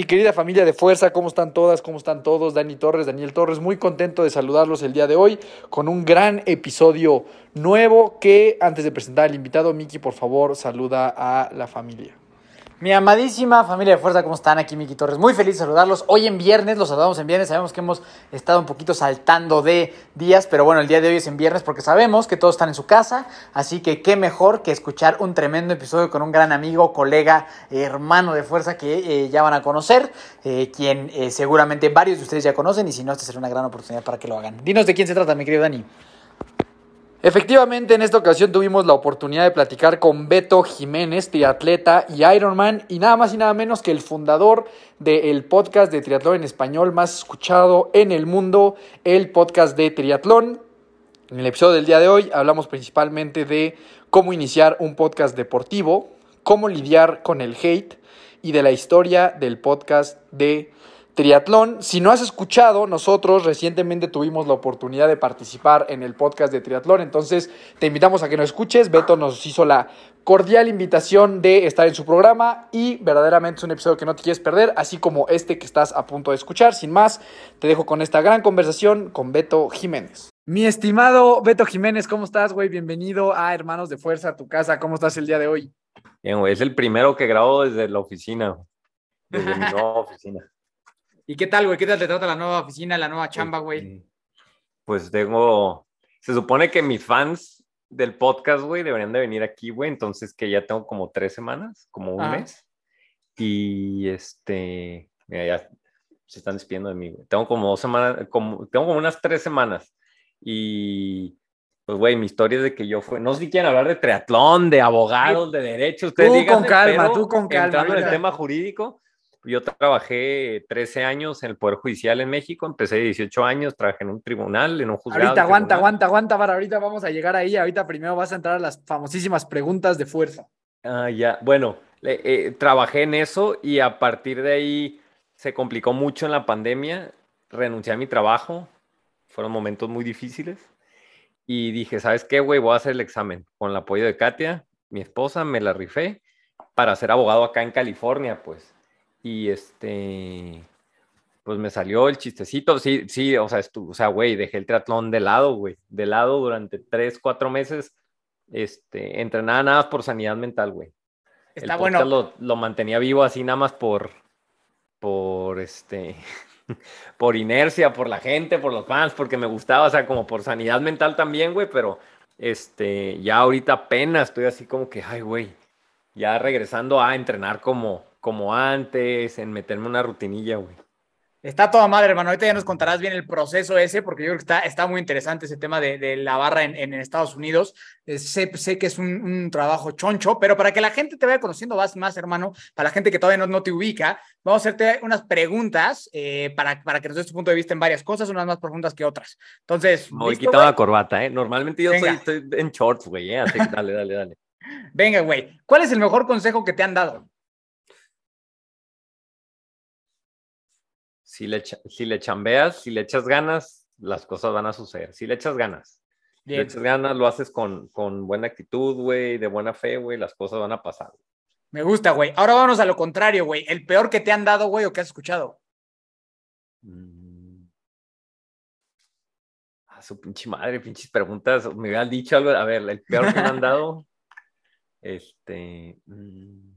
Mi querida familia de fuerza, ¿cómo están todas? ¿Cómo están todos? Dani Torres, Daniel Torres, muy contento de saludarlos el día de hoy con un gran episodio nuevo que antes de presentar al invitado, Miki, por favor, saluda a la familia. Mi amadísima familia de fuerza, ¿cómo están? Aquí Miki Torres. Muy feliz de saludarlos. Hoy en viernes, los saludamos en viernes. Sabemos que hemos estado un poquito saltando de días, pero bueno, el día de hoy es en viernes porque sabemos que todos están en su casa. Así que qué mejor que escuchar un tremendo episodio con un gran amigo, colega, hermano de fuerza que eh, ya van a conocer, eh, quien eh, seguramente varios de ustedes ya conocen y si no, esta será una gran oportunidad para que lo hagan. Dinos de quién se trata, mi querido Dani. Efectivamente, en esta ocasión tuvimos la oportunidad de platicar con Beto Jiménez, triatleta y Ironman, y nada más y nada menos que el fundador del podcast de triatlón en español más escuchado en el mundo, el podcast de triatlón. En el episodio del día de hoy hablamos principalmente de cómo iniciar un podcast deportivo, cómo lidiar con el hate y de la historia del podcast de triatlón. Si no has escuchado, nosotros recientemente tuvimos la oportunidad de participar en el podcast de triatlón, entonces te invitamos a que nos escuches. Beto nos hizo la cordial invitación de estar en su programa y verdaderamente es un episodio que no te quieres perder, así como este que estás a punto de escuchar. Sin más, te dejo con esta gran conversación con Beto Jiménez. Mi estimado Beto Jiménez, ¿cómo estás, güey? Bienvenido a Hermanos de Fuerza, a tu casa. ¿Cómo estás el día de hoy? Bien, güey, es el primero que grabo desde la oficina, desde mi nueva oficina. ¿Y qué tal, güey? ¿Qué tal te trata la nueva oficina, la nueva chamba, güey? Pues tengo, se supone que mis fans del podcast, güey, deberían de venir aquí, güey, entonces que ya tengo como tres semanas, como un Ajá. mes. Y este, mira, ya se están despidiendo de mí, güey. Tengo como dos semanas, como, tengo como unas tres semanas. Y pues, güey, mi historia es de que yo fue, no sé si quieren hablar de triatlón, de abogados, de derecho, ustedes Tú con calma, pero tú con calma, Entrando en el mira. tema jurídico, yo trabajé 13 años en el Poder Judicial en México, empecé de 18 años, trabajé en un tribunal, en un juzgado. Ahorita aguanta, aguanta, aguanta, para ahorita vamos a llegar ahí. Ahorita primero vas a entrar a las famosísimas preguntas de fuerza. Ah, ya, bueno, eh, trabajé en eso y a partir de ahí se complicó mucho en la pandemia, renuncié a mi trabajo, fueron momentos muy difíciles y dije, ¿sabes qué, güey? Voy a hacer el examen con el apoyo de Katia, mi esposa, me la rifé para ser abogado acá en California, pues. Y este, pues me salió el chistecito, sí, sí, o sea, estu- o sea, güey, dejé el triatlón de lado, güey, de lado durante tres, cuatro meses, este, entrenaba nada más por sanidad mental, güey. El Está podcast bueno. lo, lo mantenía vivo así nada más por, por este, por inercia, por la gente, por los fans, porque me gustaba, o sea, como por sanidad mental también, güey, pero este, ya ahorita apenas estoy así como que, ay, güey, ya regresando a entrenar como, como antes, en meterme una rutinilla, güey. Está toda madre, hermano. Ahorita ya nos contarás bien el proceso ese, porque yo creo que está, está muy interesante ese tema de, de la barra en, en Estados Unidos. Eh, sé, sé que es un, un trabajo choncho, pero para que la gente te vaya conociendo más, más hermano, para la gente que todavía no, no te ubica, vamos a hacerte unas preguntas eh, para, para que nos des tu punto de vista en varias cosas, unas más profundas que otras. Entonces, Me voy ¿listo, quitando la corbata, ¿eh? Normalmente yo soy, estoy en shorts, güey, ¿eh? Así que dale, dale, dale. Venga, güey. ¿Cuál es el mejor consejo que te han dado? Si le, si le chambeas, si le echas ganas, las cosas van a suceder. Si le echas ganas. Si le echas ganas, lo haces con, con buena actitud, güey, de buena fe, güey, las cosas van a pasar. me gusta, güey. Ahora vámonos a lo contrario, güey. El peor que te han dado, güey, o que has escuchado. Mm. A su pinche madre, pinches preguntas. Me hubieran dicho algo. A ver, el peor que me han dado. Este. mm,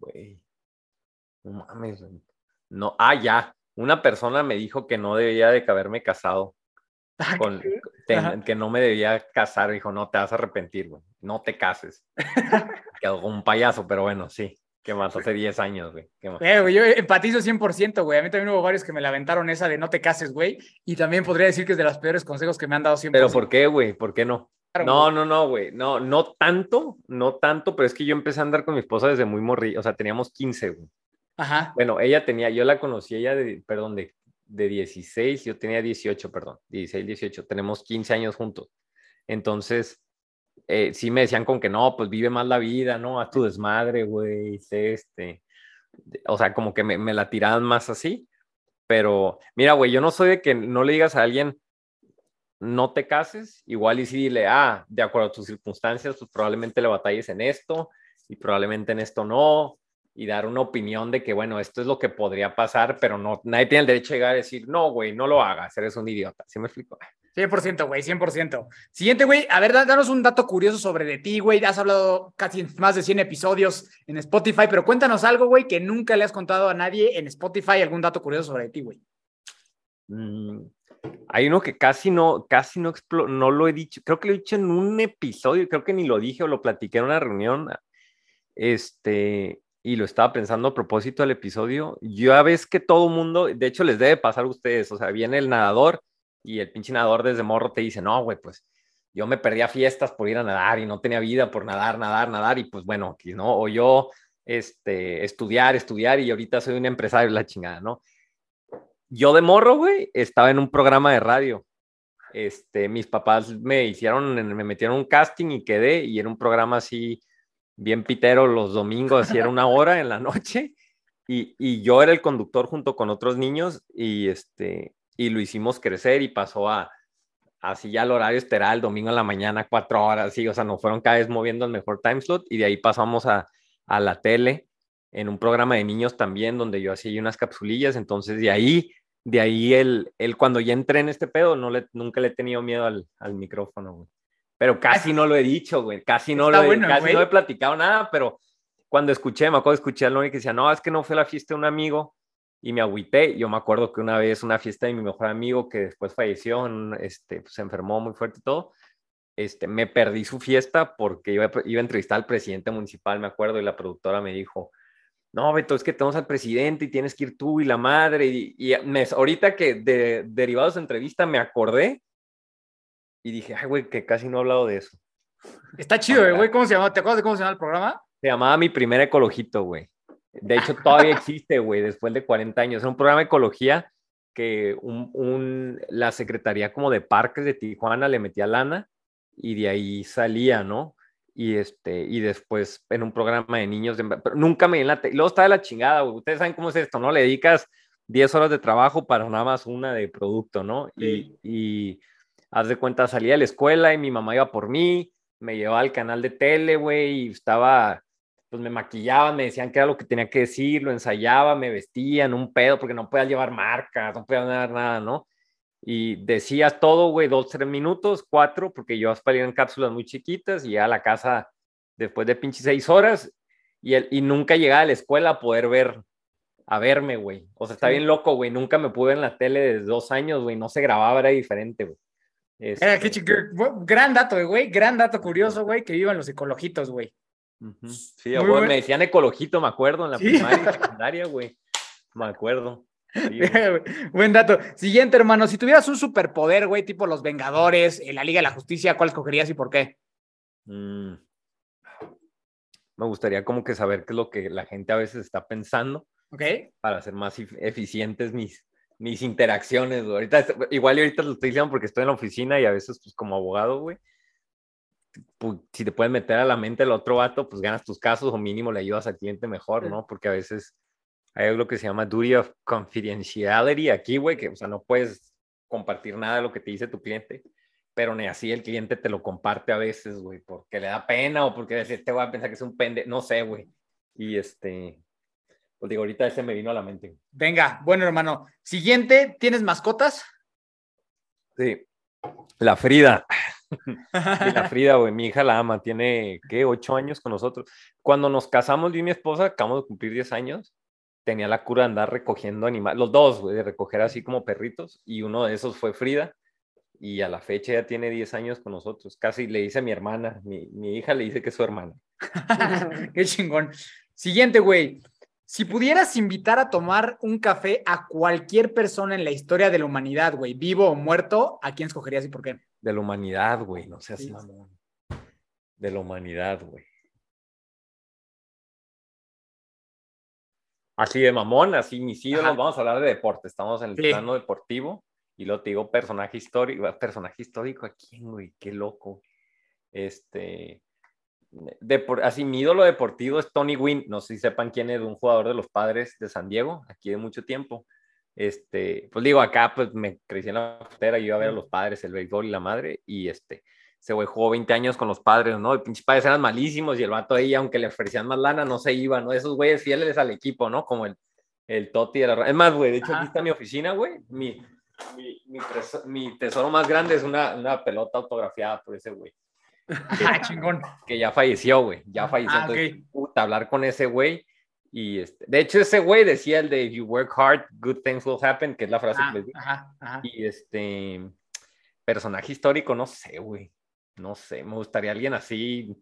Güey. No mames. No, ah, ya. Una persona me dijo que no debía de haberme casado. Con, ten- Ajá. que no me debía casar. Dijo, no te vas a arrepentir, güey. No te cases. Quedó como un payaso, pero bueno, sí. ¿Qué más? Hace 10 años, güey. ¿Qué más? Eh, güey, yo empatizo 100%, güey. A mí también hubo varios que me la aventaron esa de no te cases, güey. Y también podría decir que es de los peores consejos que me han dado siempre. Pero ¿por qué, güey? ¿Por qué no? Claro, No, güey. no, no, güey. No, no tanto, no tanto, pero es que yo empecé a andar con mi esposa desde muy morri, o sea, teníamos 15, güey. Ajá. Bueno, ella tenía, yo la conocí ella de, perdón, de, de 16, yo tenía 18, perdón, 16, 18, tenemos 15 años juntos. Entonces, eh, sí me decían con que no, pues vive más la vida, ¿no? Haz tu desmadre, güey, este. O sea, como que me, me la tiraban más así. Pero, mira, güey, yo no soy de que no le digas a alguien, no te cases, igual y sí dile, ah, de acuerdo a tus circunstancias, pues probablemente le batalles en esto y probablemente en esto no, y dar una opinión de que, bueno, esto es lo que podría pasar, pero no, nadie tiene el derecho a llegar a decir, no, güey, no lo hagas, eres un idiota. ¿Sí me explico? 100%, güey, 100%. Siguiente, güey. A ver, da- danos un dato curioso sobre de ti, güey. Has hablado casi más de 100 episodios en Spotify, pero cuéntanos algo, güey, que nunca le has contado a nadie en Spotify, algún dato curioso sobre ti, güey. Mm, hay uno que casi no, casi no, explo- no lo he dicho, creo que lo he dicho en un episodio, creo que ni lo dije o lo platiqué en una reunión, este, y lo estaba pensando a propósito del episodio. Ya ves que todo mundo, de hecho les debe pasar a ustedes, o sea, viene el nadador y el pinche nadador desde morro te dice, no, güey, pues yo me perdía fiestas por ir a nadar y no tenía vida por nadar, nadar, nadar, y pues bueno, ¿no? O yo, este, estudiar, estudiar, y ahorita soy un empresario, la chingada, ¿no? Yo de morro, güey, estaba en un programa de radio. Este, mis papás me hicieron, me metieron un casting y quedé, y era un programa así, bien pitero, los domingos, así era una hora en la noche, y, y yo era el conductor junto con otros niños, y este, y lo hicimos crecer y pasó a, así ya el horario esteral, el domingo en la mañana, cuatro horas, sí, o sea, nos fueron cada vez moviendo el mejor time slot, y de ahí pasamos a, a la tele, en un programa de niños también, donde yo hacía unas capsulillas, entonces de ahí, de ahí el, el cuando ya entré en este pedo, no le, nunca le he tenido miedo al, al micrófono, güey. Pero casi no lo he dicho, güey, casi no Está lo he, bueno, casi no he platicado nada, pero cuando escuché, me acuerdo de escuchar a Loni que decía, no, es que no fue la fiesta de un amigo y me agüité. Yo me acuerdo que una vez una fiesta de mi mejor amigo que después falleció, este, pues, se enfermó muy fuerte y todo, este, me perdí su fiesta porque iba, a- iba a entrevistar al presidente municipal, me acuerdo, y la productora me dijo, no, Beto, es que tenemos al presidente y tienes que ir tú y la madre. Y, y me- ahorita que de, derivados de entrevista me acordé y dije, ay, güey, que casi no he hablado de eso. Está chido, eh, güey. ¿Cómo se llama? ¿Te acuerdas de cómo se llama el programa? Se llamaba Mi Primer Ecologito, güey. De hecho, todavía existe, güey, después de 40 años. Era un programa de ecología que un, un- la Secretaría como de Parques de Tijuana le metía lana y de ahí salía, ¿no? Y, este, y después en un programa de niños, de- pero nunca me en la... luego está de la chingada, güey. Ustedes saben cómo es esto, ¿no? Le dedicas 10 horas de trabajo para nada más una de producto, ¿no? Y, y haz de cuenta, salía de la escuela y mi mamá iba por mí, me llevaba al canal de tele, güey, y estaba pues me maquillaban, me decían qué era lo que tenía que decir, lo ensayaba, me vestían, un pedo, porque no podías llevar marcas, no podías dar nada, ¿no? Y decías todo, güey, dos, tres minutos, cuatro, porque yo salía en cápsulas muy chiquitas y a la casa después de pinches seis horas y, el, y nunca llegaba a la escuela a poder ver, a verme, güey. O sea, está bien loco, güey, nunca me pude ver en la tele desde dos años, güey, no se grababa, era diferente, güey. Era Este, Gran dato, güey. Gran dato curioso, güey, que vivan los ecologitos, güey. Sí, Muy güey, bueno. me decían ecologito, me acuerdo, en la Sí. primaria y secundaria, güey. Me acuerdo. Sí. Buen dato. Siguiente, hermano. Si tuvieras un superpoder, güey, tipo los Vengadores, en la Liga de la Justicia, ¿cuál escogerías y por qué? Mm. Me gustaría como que saber qué es lo que la gente a veces está pensando ¿Ok? para hacer más ef- eficientes mis, mis interacciones, güey. Ahorita, igual y ahorita lo estoy diciendo porque estoy en la oficina y a veces, pues, como abogado, güey, pu- si te puedes meter a la mente el otro vato, pues ganas tus casos o mínimo le ayudas al cliente mejor, ¿no? Porque a veces hay algo que se llama duty of confidentiality aquí, güey, que, o sea, no puedes compartir nada de lo que te dice tu cliente, pero ni así el cliente te lo comparte a veces, güey, porque le da pena o porque este va a pensar que es un pende, no sé, güey. Y este, pues digo, ahorita ese me vino a la mente. Venga, bueno, hermano. Siguiente, ¿tienes mascotas? Sí. La Frida. La Frida, güey, mi hija la ama, tiene, ¿qué? Ocho años con nosotros. Cuando nos casamos, yo y mi esposa, acabamos de cumplir 10 años, tenía la cura de andar recogiendo animales, los dos, güey, de recoger así como perritos, y uno de esos fue Frida, y a la fecha ya tiene 10 años con nosotros, casi le dice a mi hermana, mi, mi hija le dice que es su hermana. Qué chingón. Siguiente, güey. Si pudieras invitar a tomar un café a cualquier persona en la historia de la humanidad, güey, vivo o muerto, ¿a quién escogerías y por qué? De la humanidad, güey, no seas Sí. mamón. De la humanidad, güey. Así de mamón, así mis ídolos, vamos a hablar de deporte, estamos en el Sí. plano deportivo y luego te digo personaje histórico, personaje histórico, ¿a quién, güey? Qué loco. Este, depor- así mi ídolo deportivo es Tony Gwynn, no sé si sepan quién es, un jugador de los padres de San Diego, aquí de mucho tiempo. Este, pues digo, acá pues me crecí en la frontera, yo iba a ver a los padres, el béisbol y la madre, y este, ese güey jugó 20 años con los padres, ¿no? Y pinches padres eran malísimos y el vato ahí, aunque le ofrecían más lana, no se iba, ¿no? Esos güeyes fieles al equipo, ¿no? Como el, el Toti de la... Es más, güey, de hecho Ajá. aquí está mi oficina, güey. Mi, mi, mi, treso- mi tesoro más grande es una, una pelota autografiada por ese güey, Ah, chingón. que ya falleció, güey, ya falleció. Ah, Entonces, ok. puta, hablar con ese güey. Y este, de hecho, ese güey decía el de If you work hard, good things will happen, que es la frase Ah, que les digo. ajá, ajá. Y este personaje histórico, no sé, güey. No sé, me gustaría alguien así.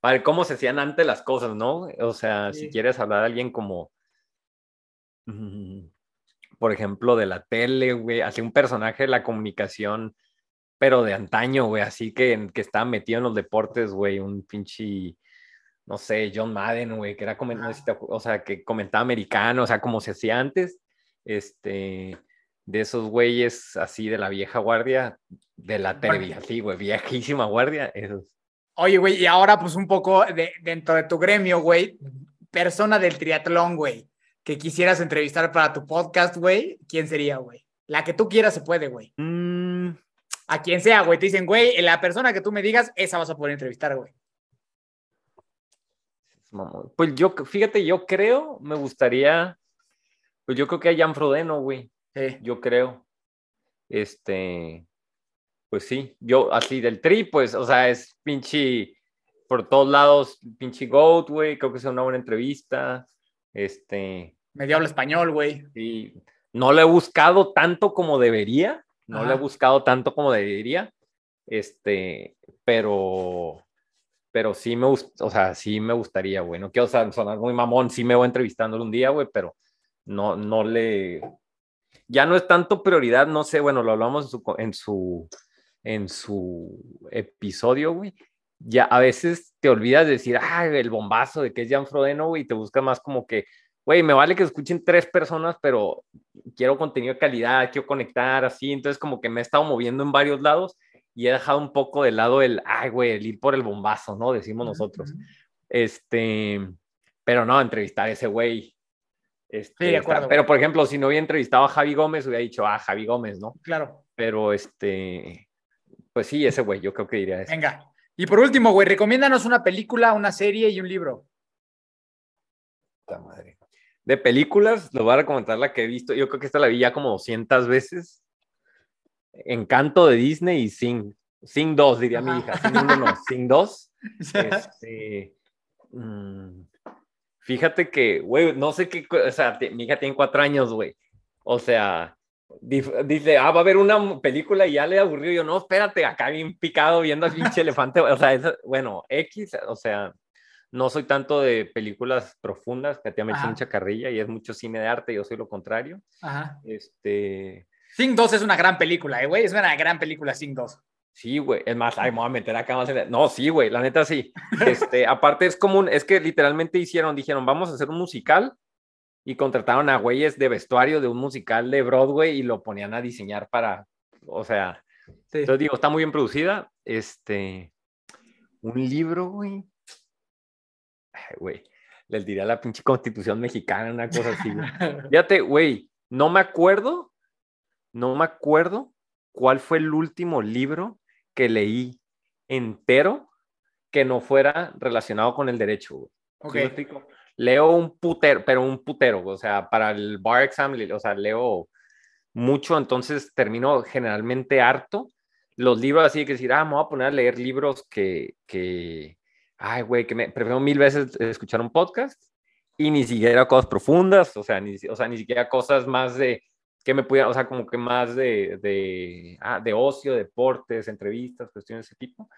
Para ver cómo se hacían antes las cosas, ¿no? O sea, Sí. si quieres hablar de alguien como. mm, Por ejemplo, de la tele, güey. Así un personaje de la comunicación, pero de antaño, güey. Así que, que estaba metido en los deportes, güey. Un pinche. No sé, John Madden, güey, que era acu- o sea, que comentaba americano, o sea, como se hacía antes. Este de esos güeyes así de la vieja guardia, de la televisión, sí, güey, viejísima guardia, esos. Oye, güey, y ahora pues un poco de, dentro de tu gremio, güey, persona del triatlón, güey, que quisieras entrevistar para tu podcast, güey, ¿quién sería, güey? La que tú quieras se puede, güey. Mm, A quien sea, güey, te dicen, güey, la persona que tú me digas, esa vas a poder entrevistar, güey. Pues yo, fíjate, yo creo, me gustaría, pues yo creo que a Jan Frodeno, güey, Sí. yo creo. Este, pues sí, yo así del tri, pues, o sea, es pinche, por todos lados, pinche GOAT, güey, creo que es una buena entrevista. Este, Medio habla español, güey. Sí, no lo he buscado tanto como debería, no lo he Ajá. buscado tanto como debería, este, pero, pero sí me gusta, o sea, sí me gustaría, güey, no quiero son- sonar muy mamón, sí me voy entrevistándolo un día, güey, pero no, no le, ya no es tanto prioridad, no sé, bueno, lo hablamos en su, en su, en su episodio, güey, ya a veces te olvidas de decir, ah, el bombazo de que es Jan Frodeno, güey, y te buscas más como que, güey, me vale que escuchen tres personas, pero quiero contenido de calidad, quiero conectar, así, entonces como que me he estado moviendo en varios lados y he dejado un poco de lado el, ay, güey, el ir por el bombazo, ¿no? Decimos nosotros. Este, pero no, entrevistar a ese güey. Este, Sí, de está- acuerdo. pero, por ejemplo, si no hubiera entrevistado a Javi Gómez, hubiera dicho, ah, Javi Gómez, ¿no? Claro. Pero, este, pues sí, ese güey, yo creo que diría eso. Venga. Y por último, güey, recomiéndanos una película, una serie y un libro. Puta madre. De películas, lo voy a recomendar la que he visto. Yo creo que esta la vi ya como 200 veces. Encanto de Disney y Sing. Sing 2, diría mi Ajá. hija. Sing 1 no, Sing 2. Este, mm, fíjate que, güey, no sé qué, o sea, mi hija tiene cuatro años, güey. O sea, dice, ah, va a haber una película y ya le aburrió. Yo, no, espérate, acá bien picado viendo al pinche elefante. O sea, eso- bueno, X, o sea, no soy tanto de películas profundas, que a ti me Ajá. echan mucha carrilla y es mucho cine de arte, yo soy lo contrario. Ajá. Este, Sing 2 es una gran película, eh, güey. Es una gran película, Sing 2. Sí, güey. Es más, ay, me voy a meter acá más. en- No, sí, güey. La neta sí. Este, aparte es común, es que literalmente hicieron, dijeron, vamos a hacer un musical y contrataron a güeyes de vestuario de un musical de Broadway y lo ponían a diseñar para, o sea, Sí. entonces digo, está muy bien producida. Este, un libro, güey. Güey. Les diría la pinche constitución mexicana, una cosa así, güey. Fíjate, güey, no me acuerdo, no me acuerdo cuál fue el último libro que leí entero que no fuera relacionado con el derecho, güey. ¿Sí ok. me explico? Leo un putero, pero un putero, o sea, para el bar exam, o sea, leo mucho, entonces termino generalmente harto. Los libros así de que decir, ah, me voy a poner a leer libros que, que ay, güey, que me prefiero mil veces escuchar un podcast y ni siquiera cosas profundas, o sea, ni, o sea, ni siquiera cosas más de, que me pudieran, o sea, como que más de, de, ah, de ocio, deportes, entrevistas, cuestiones de ese tipo.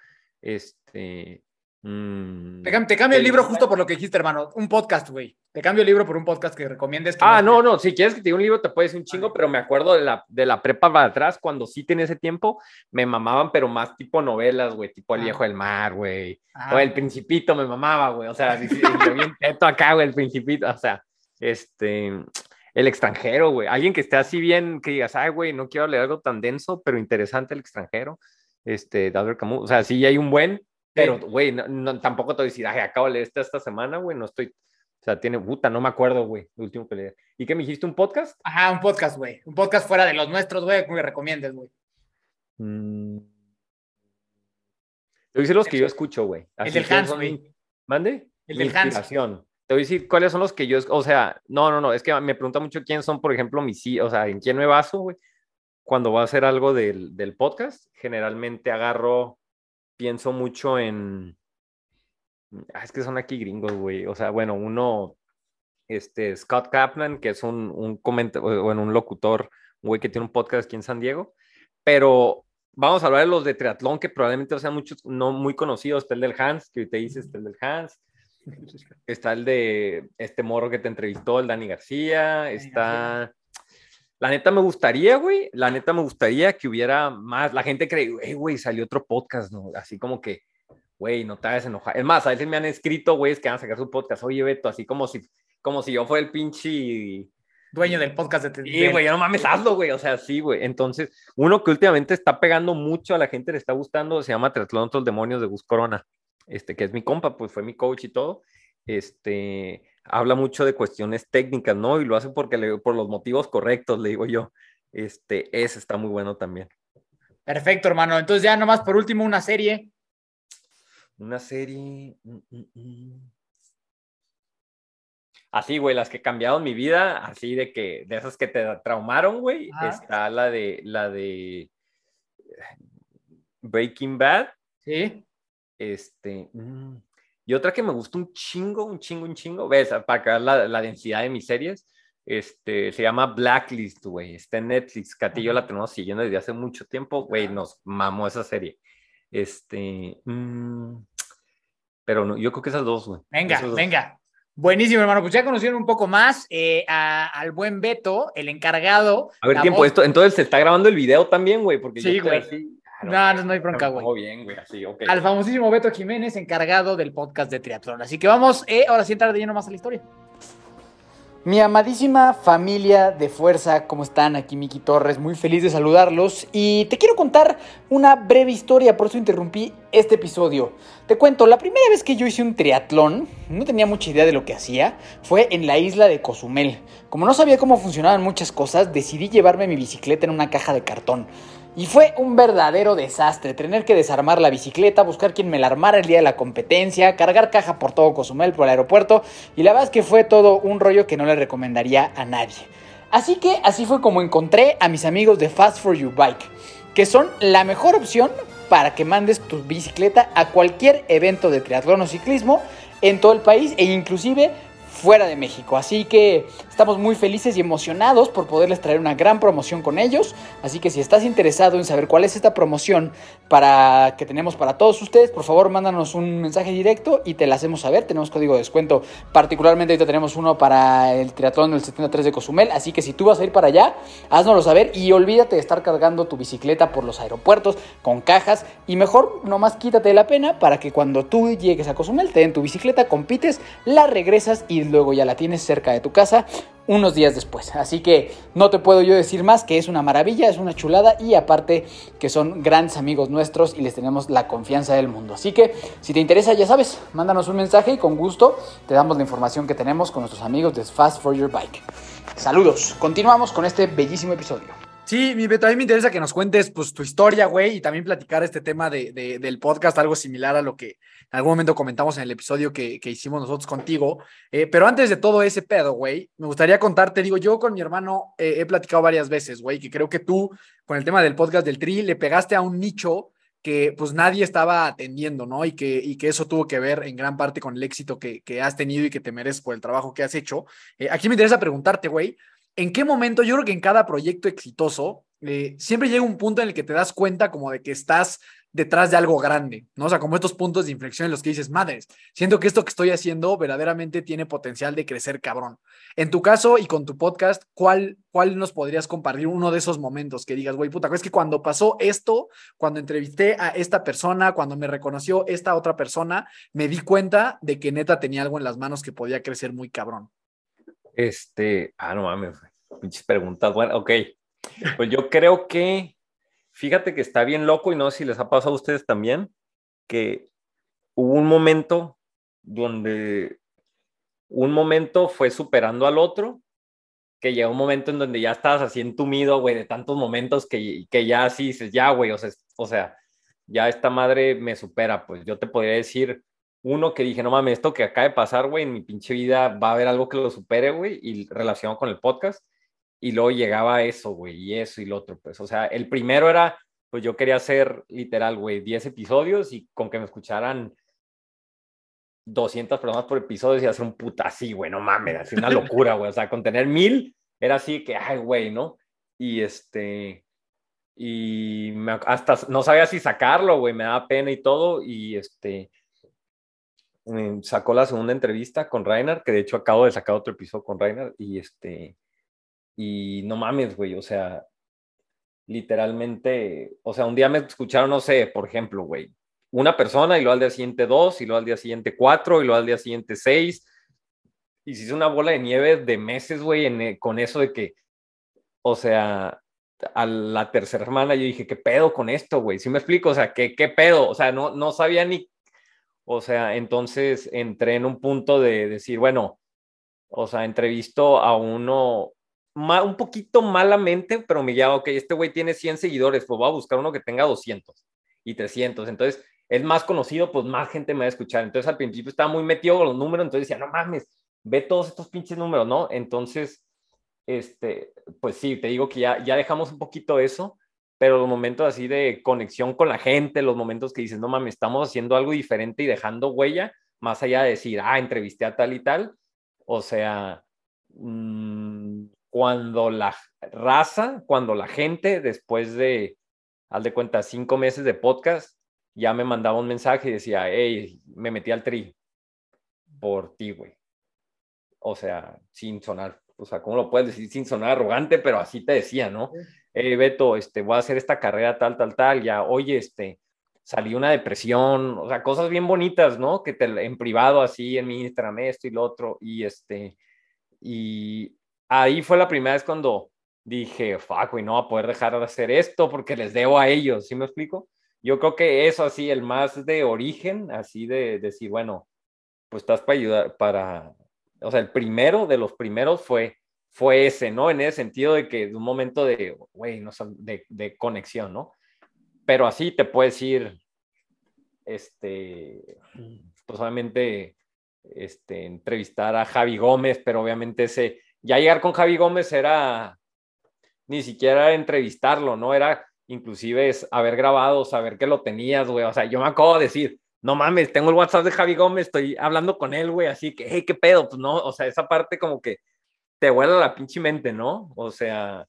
Este, Mm, Te, cam- te cambio el ¿qué libro justo por lo que dijiste, hermano. Un podcast, güey. Te cambio el libro por un podcast que recomiendes. que Ah, no, no, si quieres que te diga un libro te puedes un chingo, pero me acuerdo de la, de la prepa para atrás, cuando sí tenía ese tiempo, me mamaban, pero más tipo novelas, güey, tipo El Ah. Viejo del Mar, güey. Ah. O El Principito me mamaba, güey, o sea, sí, yo bien teto acá, güey, El Principito, o sea, este, El Extranjero, güey, alguien que esté así bien, que digas, ay, güey, no quiero leer algo tan denso, pero interesante El Extranjero, este, Albert Camus, o sea, sí hay un buen, pero, güey, no, no- tampoco te voy a decir, ay, acabo de leer esta esta semana, güey, no estoy, o sea, tiene, puta, no me acuerdo, güey, el último que leí. ¿Y qué me dijiste, un podcast? Ajá, un podcast, güey. Un podcast fuera de los nuestros, güey, que me recomiendes, güey. Mm. Te voy a decir los que yo escucho, güey. El del Hans, güey. ¿Mande? El del Hans. Te voy a decir cuáles son los que yo, o sea, no, no, no, es que me pregunta mucho quién son, por ejemplo, mis, o sea, en quién me baso, güey. Cuando voy a hacer algo del, del podcast, generalmente agarro, pienso mucho en, ah, es que son aquí gringos, güey. O sea, bueno, uno, este, Scott Kaplan, que es un, un comentador, bueno, un locutor, un güey que tiene un podcast aquí en San Diego, pero vamos a hablar de los de triatlón que probablemente sean muchos, no muy conocidos. Está el del Hans, que ahorita dices, está el del Hans. Está el de este morro que te entrevistó, el Dani García. Está. La neta me gustaría, güey. La neta me gustaría que hubiera más. La gente cree, "Ey, güey, salió otro podcast, ¿no? Así como que, güey, no te hagas enojar. Es más, a veces me han escrito, güey, que van a sacar su podcast. Oye, Beto, así como si, como si yo fuera el pinche Dueño del podcast de Sí, güey, ya no mames, hazlo, güey. O sea, sí, güey. Entonces, uno que últimamente está pegando mucho a la gente, le está gustando, se llama Triatlón Otros Demonios de Gus Corona, este, que es mi compa, pues fue mi coach y todo. Este, habla mucho de cuestiones técnicas, ¿no? Y lo hace porque le- por los motivos correctos, le digo yo. Este, ese está muy bueno también. Perfecto, hermano. Entonces, ya nomás por último, una serie. Una serie. mm, mm, mm. Así, güey, las que cambiaron mi vida, así de que, de esas que te traumaron, güey, Ajá. está la de, la de Breaking Bad, Sí. este, y otra que me gustó un chingo, un chingo, un chingo, ves, para acá la, la densidad de mis series, este, se llama Blacklist, güey, está en Netflix, Katy y yo la tenemos siguiendo desde hace mucho tiempo, güey, nos mamó esa serie, este, mm, pero no, yo creo que esas dos, güey. Venga, dos. venga. Buenísimo, hermano. Pues ya conocieron un poco más eh, a- al buen Beto, el encargado. A ver, tiempo, voz- esto, entonces se está grabando el video también, güey, porque Sí, yo güey. así, No, no, no hay bronca, güey. Todo bien, güey, así, ok. Al famosísimo Beto Jiménez, encargado del podcast de triatlón. Así que vamos, eh, ahora sí entrar de lleno más a la historia. Mi amadísima familia de fuerza, ¿cómo están? Aquí Miki Torres, muy feliz de saludarlos y te quiero contar una breve historia, por eso interrumpí este episodio. Te cuento, la primera vez que yo hice un triatlón, no tenía mucha idea de lo que hacía, fue en la isla de Cozumel. Como no sabía cómo funcionaban muchas cosas, decidí llevarme mi bicicleta en una caja de cartón. Y fue un verdadero desastre tener que desarmar la bicicleta, buscar quien me la armara el día de la competencia, cargar caja por todo Cozumel, por el aeropuerto. Y la verdad es que fue todo un rollo que no le recomendaría a nadie. Así que así fue como encontré a mis amigos de Fast for Your Bike, que son la mejor opción para que mandes tu bicicleta a cualquier evento de triatlón o ciclismo en todo el país e inclusive fuera de México. Así que estamos muy felices y emocionados por poderles traer una gran promoción con ellos. Así que si estás interesado en saber cuál es esta promoción para que tenemos para todos ustedes, por favor mándanos un mensaje directo y te la hacemos saber. Tenemos código de descuento. Particularmente ahorita tenemos uno para el triatlón del 73 de Cozumel. Así que si tú vas a ir para allá, haznoslo saber y olvídate de estar cargando tu bicicleta por los aeropuertos con cajas. Y mejor nomás quítate la pena para que cuando tú llegues a Cozumel te den tu bicicleta, compites, la regresas y luego ya la tienes cerca de tu casa unos días después. Así que no te puedo yo decir más que es una maravilla, es una chulada y aparte que son grandes amigos nuestros y les tenemos la confianza del mundo. Así que si te interesa, ya sabes, mándanos un mensaje y con gusto te damos la información que tenemos con nuestros amigos de Fast for Your Bike. Saludos, continuamos con este bellísimo episodio. Sí, mi mí me interesa que nos cuentes pues tu historia, güey, y también platicar este tema de, de- del podcast, algo similar a lo que en algún momento comentamos en el episodio que, que hicimos nosotros contigo. Eh, pero antes de todo ese pedo, güey, me gustaría contarte, digo, yo con mi hermano eh, he platicado varias veces, güey, que creo que tú, con el tema del podcast del Tri, le pegaste a un nicho que pues nadie estaba atendiendo, ¿no? Y que, y que eso tuvo que ver en gran parte con el éxito que, que has tenido y que te mereces por el trabajo que has hecho. Eh, aquí me interesa preguntarte, güey, ¿en qué momento? Yo creo que en cada proyecto exitoso, eh, siempre llega un punto en el que te das cuenta como de que estás detrás de algo grande, ¿no? O sea, como estos puntos de inflexión en los que dices, madres, siento que esto que estoy haciendo verdaderamente tiene potencial de crecer cabrón. En tu caso y con tu podcast, ¿cuál, cuál nos podrías compartir uno de esos momentos que digas, güey, puta, es que cuando pasó esto, cuando entrevisté a esta persona, cuando me reconoció esta otra persona, me di cuenta de que neta tenía algo en las manos que podía crecer muy cabrón? Este, ah, no mames, muchas preguntas. Bueno, ok. Pues yo creo que fíjate que está bien loco y no sé si les ha pasado a ustedes también, que hubo un momento donde un momento fue superando al otro, que llegó un momento en donde ya estabas así entumido, güey, de tantos momentos que, que ya así dices, ya, güey, o sea, o sea, ya esta madre me supera, pues yo te podría decir uno que dije, no mames, esto que acaba de pasar, güey, en mi pinche vida va a haber algo que lo supere, güey, y relacionado con el podcast y luego llegaba eso, güey, y eso y lo otro, pues, o sea, el primero era, pues yo quería hacer literal, güey, 10 episodios y con que me escucharan 200 personas por episodio y hacer un puta así, güey, no mames, así una locura, güey, o sea, con tener mil era así que, ay, güey, ¿no? Y este, y hasta no sabía si sacarlo, güey, me daba pena y todo, y este, sacó la segunda entrevista con Rainer, que de hecho acabo de sacar otro episodio con Rainer, y este, y no mames, güey, o sea, literalmente, o sea, un día me escucharon, no sé, por ejemplo, güey, una persona y luego al día siguiente dos, y luego al día siguiente cuatro, y luego al día siguiente seis. Y se hizo una bola de nieve de meses, güey, eh, con eso de que, o sea, a la tercera semana yo dije, ¿qué pedo con esto, güey? ¿Sí me explico? O sea, ¿qué, qué pedo? O sea, no, no sabía ni, o sea, entonces entré en un punto de decir, bueno, o sea, entrevisto a uno un poquito malamente, pero me llama, ok, este güey tiene 100 seguidores, pues voy a buscar uno que tenga 200 y 300. Entonces, es más conocido, pues más gente me va a escuchar. Entonces, al principio estaba muy metido con los números, entonces decía, no mames, ve todos estos pinches números, ¿no? Entonces, este, pues sí, te digo que ya, ya dejamos un poquito eso, pero los momentos así de conexión con la gente, los momentos que dices, no mames, estamos haciendo algo diferente y dejando huella, más allá de decir, ah, entrevisté a tal y tal, o sea, mmm, cuando la raza, cuando la gente, después de, al de cuenta, cinco meses de podcast, ya me mandaba un mensaje y decía, hey, me metí al tri por ti, güey. O sea, sin sonar, o sea, ¿cómo lo puedes decir? Sin sonar arrogante, pero así te decía, ¿no? Hey, Beto, este, voy a hacer esta carrera tal, tal, tal, ya, oye, este, salí una depresión, o sea, cosas bien bonitas, ¿no? Que te, en privado, así, en mi Instagram, esto y lo otro, y este, y ahí fue la primera vez cuando dije, fuck, güey, no va a poder dejar de hacer esto porque les debo a ellos, ¿sí me explico? Yo creo que eso así, el más de origen, así de, decir, bueno, pues estás para ayudar, para, o sea, el primero de los primeros fue, fue ese, ¿no? En ese sentido de que de un momento de, güey, no, de, de conexión, ¿no? Pero así te puedes ir, este, pues obviamente, este, entrevistar a Javi Gómez, pero obviamente ese, ya llegar con Javi Gómez era ni siquiera entrevistarlo, ¿no? Era inclusive es haber grabado, saber que lo tenías, güey. O sea, yo me acabo de decir, no mames, tengo el WhatsApp de Javi Gómez, estoy hablando con él, güey, así que, hey, qué pedo, pues no, o sea, esa parte como que te vuela la pinche mente, ¿no? O sea,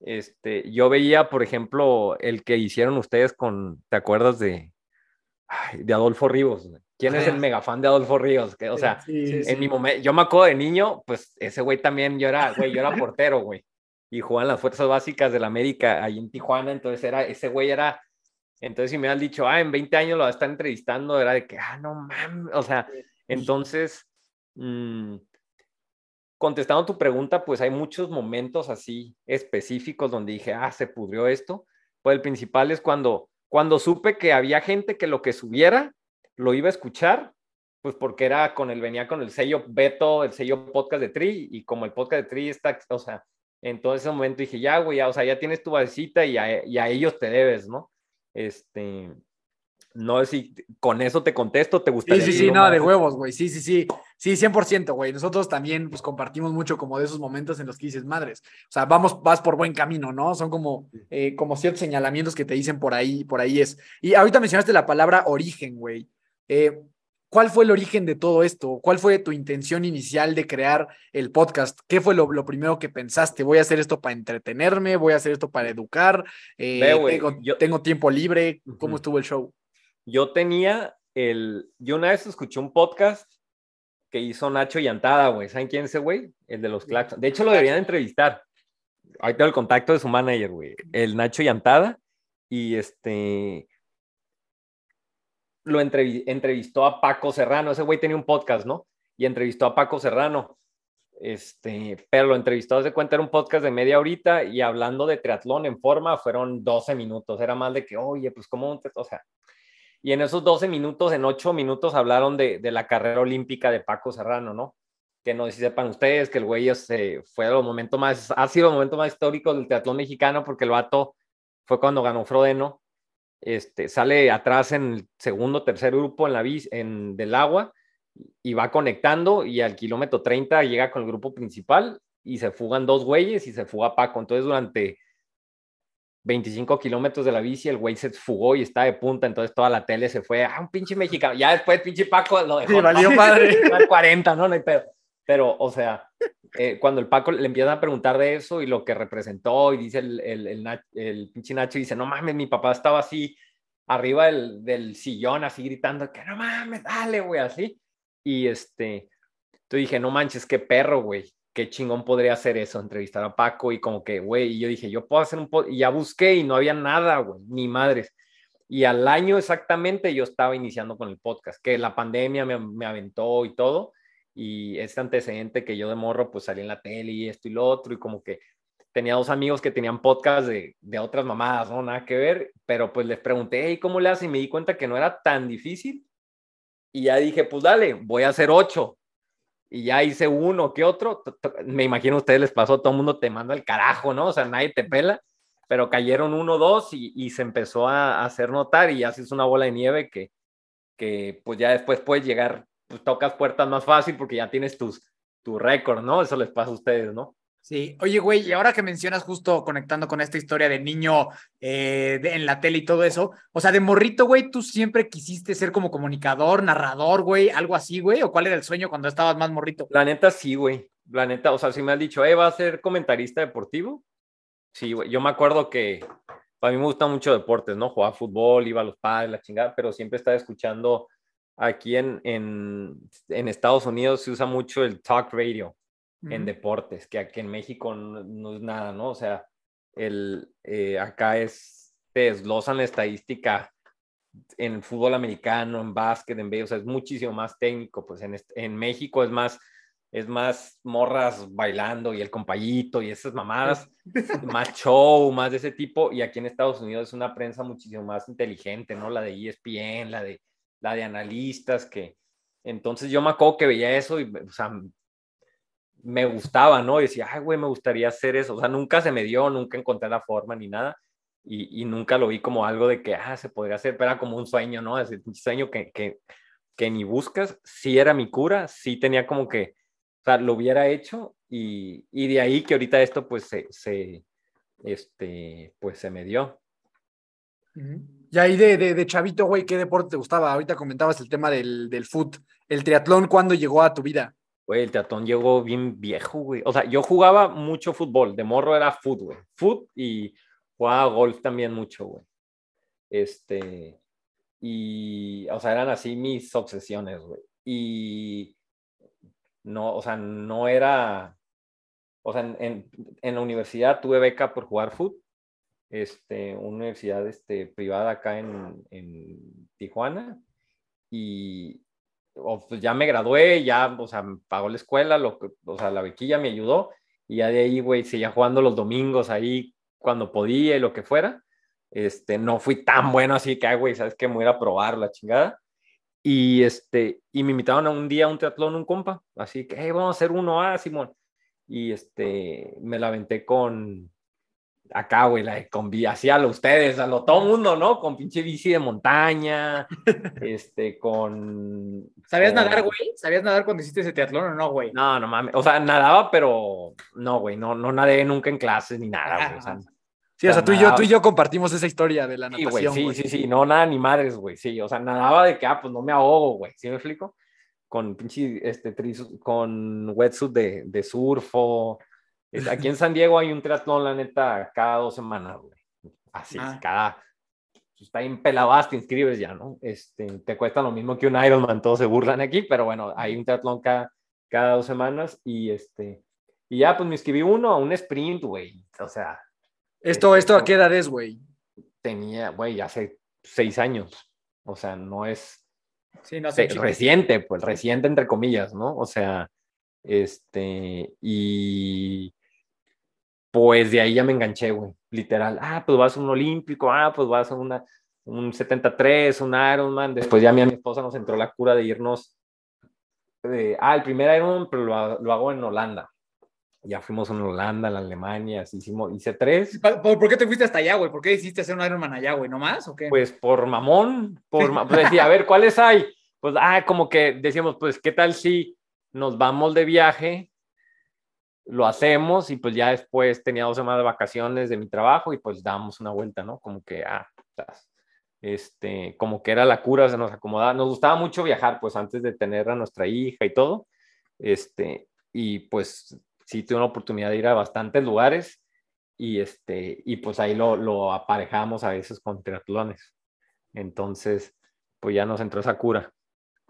este, yo veía, por ejemplo, el que hicieron ustedes con, ¿te acuerdas de, de Adolfo Rivos? ¿Quién es el mega fan de Adolfo Ríos? Que, o sea, en mi momento, yo me acuerdo de niño, pues ese güey también, yo era, güey, yo era portero, güey. Y jugaba en las fuerzas básicas de la América ahí en Tijuana, entonces era, ese güey era, entonces si me han dicho, ah, en 20 años lo va a estar entrevistando, era de que, ah, no mames, o sea, entonces, mmm, contestando tu pregunta, pues hay muchos momentos así específicos donde dije, ah, se pudrió esto. Pues el principal es cuando, cuando supe que había gente que lo que subiera lo iba a escuchar, pues porque era con el, venía con el sello Beto, el sello podcast de Tri, y como el podcast de Tri está, o sea, en todo ese momento dije, ya, güey, ya, o sea, ya tienes tu basecita y a, y a ellos te debes, ¿no? Este, no sé si con eso te contesto, te gustaría. Sí, sí, sí, no, de huevos, güey. Sí, sí, sí. Sí, 100%, güey. Nosotros también pues compartimos mucho como de esos momentos en los que dices, madres, o sea, vamos, vas por buen camino, ¿no? Son como, eh, como ciertos señalamientos que te dicen por ahí, por ahí es. Y ahorita mencionaste la palabra origen, güey. Eh, ¿cuál fue el origen de todo esto? ¿Cuál fue tu intención inicial de crear el podcast? ¿Qué fue lo, primero que pensaste? ¿Voy a hacer esto para entretenerme? ¿Voy a hacer esto para educar? Eh, tengo, tiempo libre? ¿Cómo estuvo el show? Yo tenía el... Yo una vez escuché un podcast que hizo Nacho Yantada, güey. ¿Saben quién es ese güey? El de los Claxons. De hecho, lo deberían entrevistar. Ahí tengo el contacto de su manager, güey. El Nacho Yantada. Y este lo entrevistó a Paco Serrano. Ese güey tenía un podcast, ¿no? Y entrevistó a Paco Serrano. Este, pero lo entrevistó, hace cuenta, era un podcast de media horita y hablando de triatlón en forma fueron 12 minutos. Era más de que, oye, pues, ¿cómo? O sea, y en esos 12 minutos, en 8 minutos, hablaron de, de la carrera olímpica de Paco Serrano, ¿no? Que no sé si sepan ustedes que el güey se fue a los momentos más, ha sido el momento más histórico del triatlón mexicano porque el vato fue cuando ganó Frodeno este, sale atrás en el segundo, tercer grupo en la en, del agua y va conectando y al kilómetro 30 llega con el grupo principal y se fugan dos güeyes y se fuga Paco. Entonces durante 25 kilómetros de la bici el güey se fugó y está de punta, entonces toda la tele se fue, ah, un pinche mexicano. Ya después pinche Paco lo dejó. Sí, valió padre. 40, ¿no? No hay pedo. Pero, o sea, eh, cuando el Paco le empiezan a preguntar de eso y lo que representó, y dice el, el, el, el pinche Nacho, dice, no mames, mi papá estaba así arriba del, del sillón, así gritando, que no mames, dale, güey, así. Y este, tú dije, no manches, qué perro, güey, qué chingón podría hacer eso, entrevistar a Paco y como que, güey, y yo dije, yo puedo hacer un podcast, y ya busqué y no había nada, güey, ni madres. Y al año exactamente yo estaba iniciando con el podcast, que la pandemia me, me aventó y todo, y este antecedente que yo de morro pues salí en la tele y esto y lo otro y como que tenía dos amigos que tenían podcast de, de otras mamadas, no nada que ver, pero pues les pregunté, ¿y cómo le haces? Y me di cuenta que no era tan difícil. Y ya dije, pues dale, voy a hacer ocho. Y ya hice uno que otro. Me imagino a ustedes les pasó, todo el mundo te manda el carajo, ¿no? O sea, nadie te pela, pero cayeron uno, dos y, y se empezó a, hacer notar y haces una bola de nieve que, que pues ya después puedes llegar pues tocas puertas más fácil porque ya tienes tus, tu récord, ¿no? Eso les pasa a ustedes, ¿no? Sí, oye, güey, y ahora que mencionas justo conectando con esta historia de niño eh, en la tele y todo eso, o sea, de morrito, güey, ¿tú siempre quisiste ser como comunicador, narrador, güey, algo así, güey? ¿O cuál era el sueño cuando estabas más morrito? La neta, sí, güey. La neta, o sea, si me has dicho, eh, va a ser comentarista deportivo. Sí, güey. Yo me acuerdo que a mí me gusta mucho deportes, ¿no? Jugaba fútbol, iba a los padres, la chingada, pero siempre estaba escuchando aquí en, en, en, Estados Unidos se usa mucho el talk radio en deportes, que aquí en México no, es nada, ¿no? O sea, el, eh, acá es, te desglosan la estadística en fútbol americano, en básquet, en béisbol, o sea, es muchísimo más técnico, pues en, en México es más, es más morras bailando y el compayito y esas mamadas, más show, más de ese tipo, y aquí en Estados Unidos es una prensa muchísimo más inteligente, ¿no? La de ESPN, la de la de analistas, que entonces yo me acuerdo que veía eso y, o sea, me gustaba, ¿no? Y decía, ay, güey, me gustaría hacer eso. O sea, nunca se me dio, nunca encontré la forma ni nada. Y, y nunca lo vi como algo de que, ah, se podría hacer, pero era como un sueño, ¿no? Es un sueño que, que, que ni buscas. Sí era mi cura, sí tenía como que, o sea, lo hubiera hecho y, y de ahí que ahorita esto pues se, se, este, pues se me dio. Y ahí de, de, chavito, güey, ¿qué deporte te gustaba? Ahorita comentabas el tema del, del foot. ¿El triatlón cuándo llegó a tu vida? Güey, el triatlón llegó bien viejo, güey. O sea, yo jugaba mucho fútbol. De morro era fútbol, güey. Fútbol y jugaba golf también mucho, güey. Este... Y, o sea, eran así mis obsesiones, güey. Y no, o sea, no era... O sea, en, en la universidad tuve beca por jugar fútbol este, una universidad este, privada acá en, en Tijuana y pues ya me gradué, ya, o sea, pagó la escuela, lo o sea, la bequilla me ayudó y ya de ahí, güey, seguía jugando los domingos ahí cuando podía y lo que fuera. Este, no fui tan bueno así que, güey, sabes que me voy a probar la chingada. Y este, y me invitaron a un día a un teatlón, un compa, así que, hey, vamos a hacer uno, ah, Simón. Y este, me la aventé con, acá, güey, la con así a lo ustedes, a lo todo mundo, ¿no? Con pinche bici de montaña, este, con... ¿Sabías nadar, güey? ¿Sabías nadar cuando hiciste ese teatlón o no, güey? No, no mames, o sea, nadaba, pero no, güey, no, no nadé nunca en clases ni nada, güey, o sea, Sí, o sea, tú y, yo, tú y yo compartimos esa historia de la Sí, natación. güey, sí, güey. sí, sí, no, nada ni madres, güey, sí, o sea, nadaba de que, ah, pues no me ahogo, güey, ¿sí me explico? Con pinche, este, tris- con wetsuit de, de surfo. Aquí en San Diego hay un triatlón, la neta, cada dos semanas, güey. Así, Ah. cada, pues, está bien pelabas, te inscribes ya, ¿no? Este, te cuesta lo mismo que un Ironman, todos se burlan aquí, pero bueno, hay un triatlón cada, cada dos semanas y este, y ya, pues me inscribí uno a un sprint, güey, o sea, Esto, esto a qué edad es, güey. tenía, güey, hace seis años. O sea, no es Sí, no sé. reciente, pues reciente entre comillas, ¿no? O sea, este, y pues de ahí ya me enganché, güey, literal. Ah, pues vas a un olímpico, ah, pues vas a una, un 73, un Ironman. Después ya a mí y a mi esposa nos entró la cura de irnos, de, ah, el primer Ironman, pero lo, ha- lo hago en Holanda. Ya fuimos en Holanda, en Alemania, así hicimos, hice tres. ¿Por, por qué te fuiste hasta allá, güey? ¿Por qué decidiste hacer un Ironman allá, güey? ¿No más o qué? Pues por mamón, por ma- pues decía, a ver, ¿cuáles hay? Pues, ah, como que decíamos, pues, ¿qué tal si nos vamos de viaje? Lo hacemos y pues ya después tenía dos semanas de vacaciones de mi trabajo y pues dábamos una vuelta, ¿no? Como que, ah, este, como que era la cura, se nos acomodaba. Nos gustaba mucho viajar, pues, antes de tener a nuestra hija y todo. Este, y pues sí tuve una oportunidad de ir a bastantes lugares y este y pues ahí lo, lo aparejamos a veces con triatlones. Entonces, pues ya nos entró esa cura.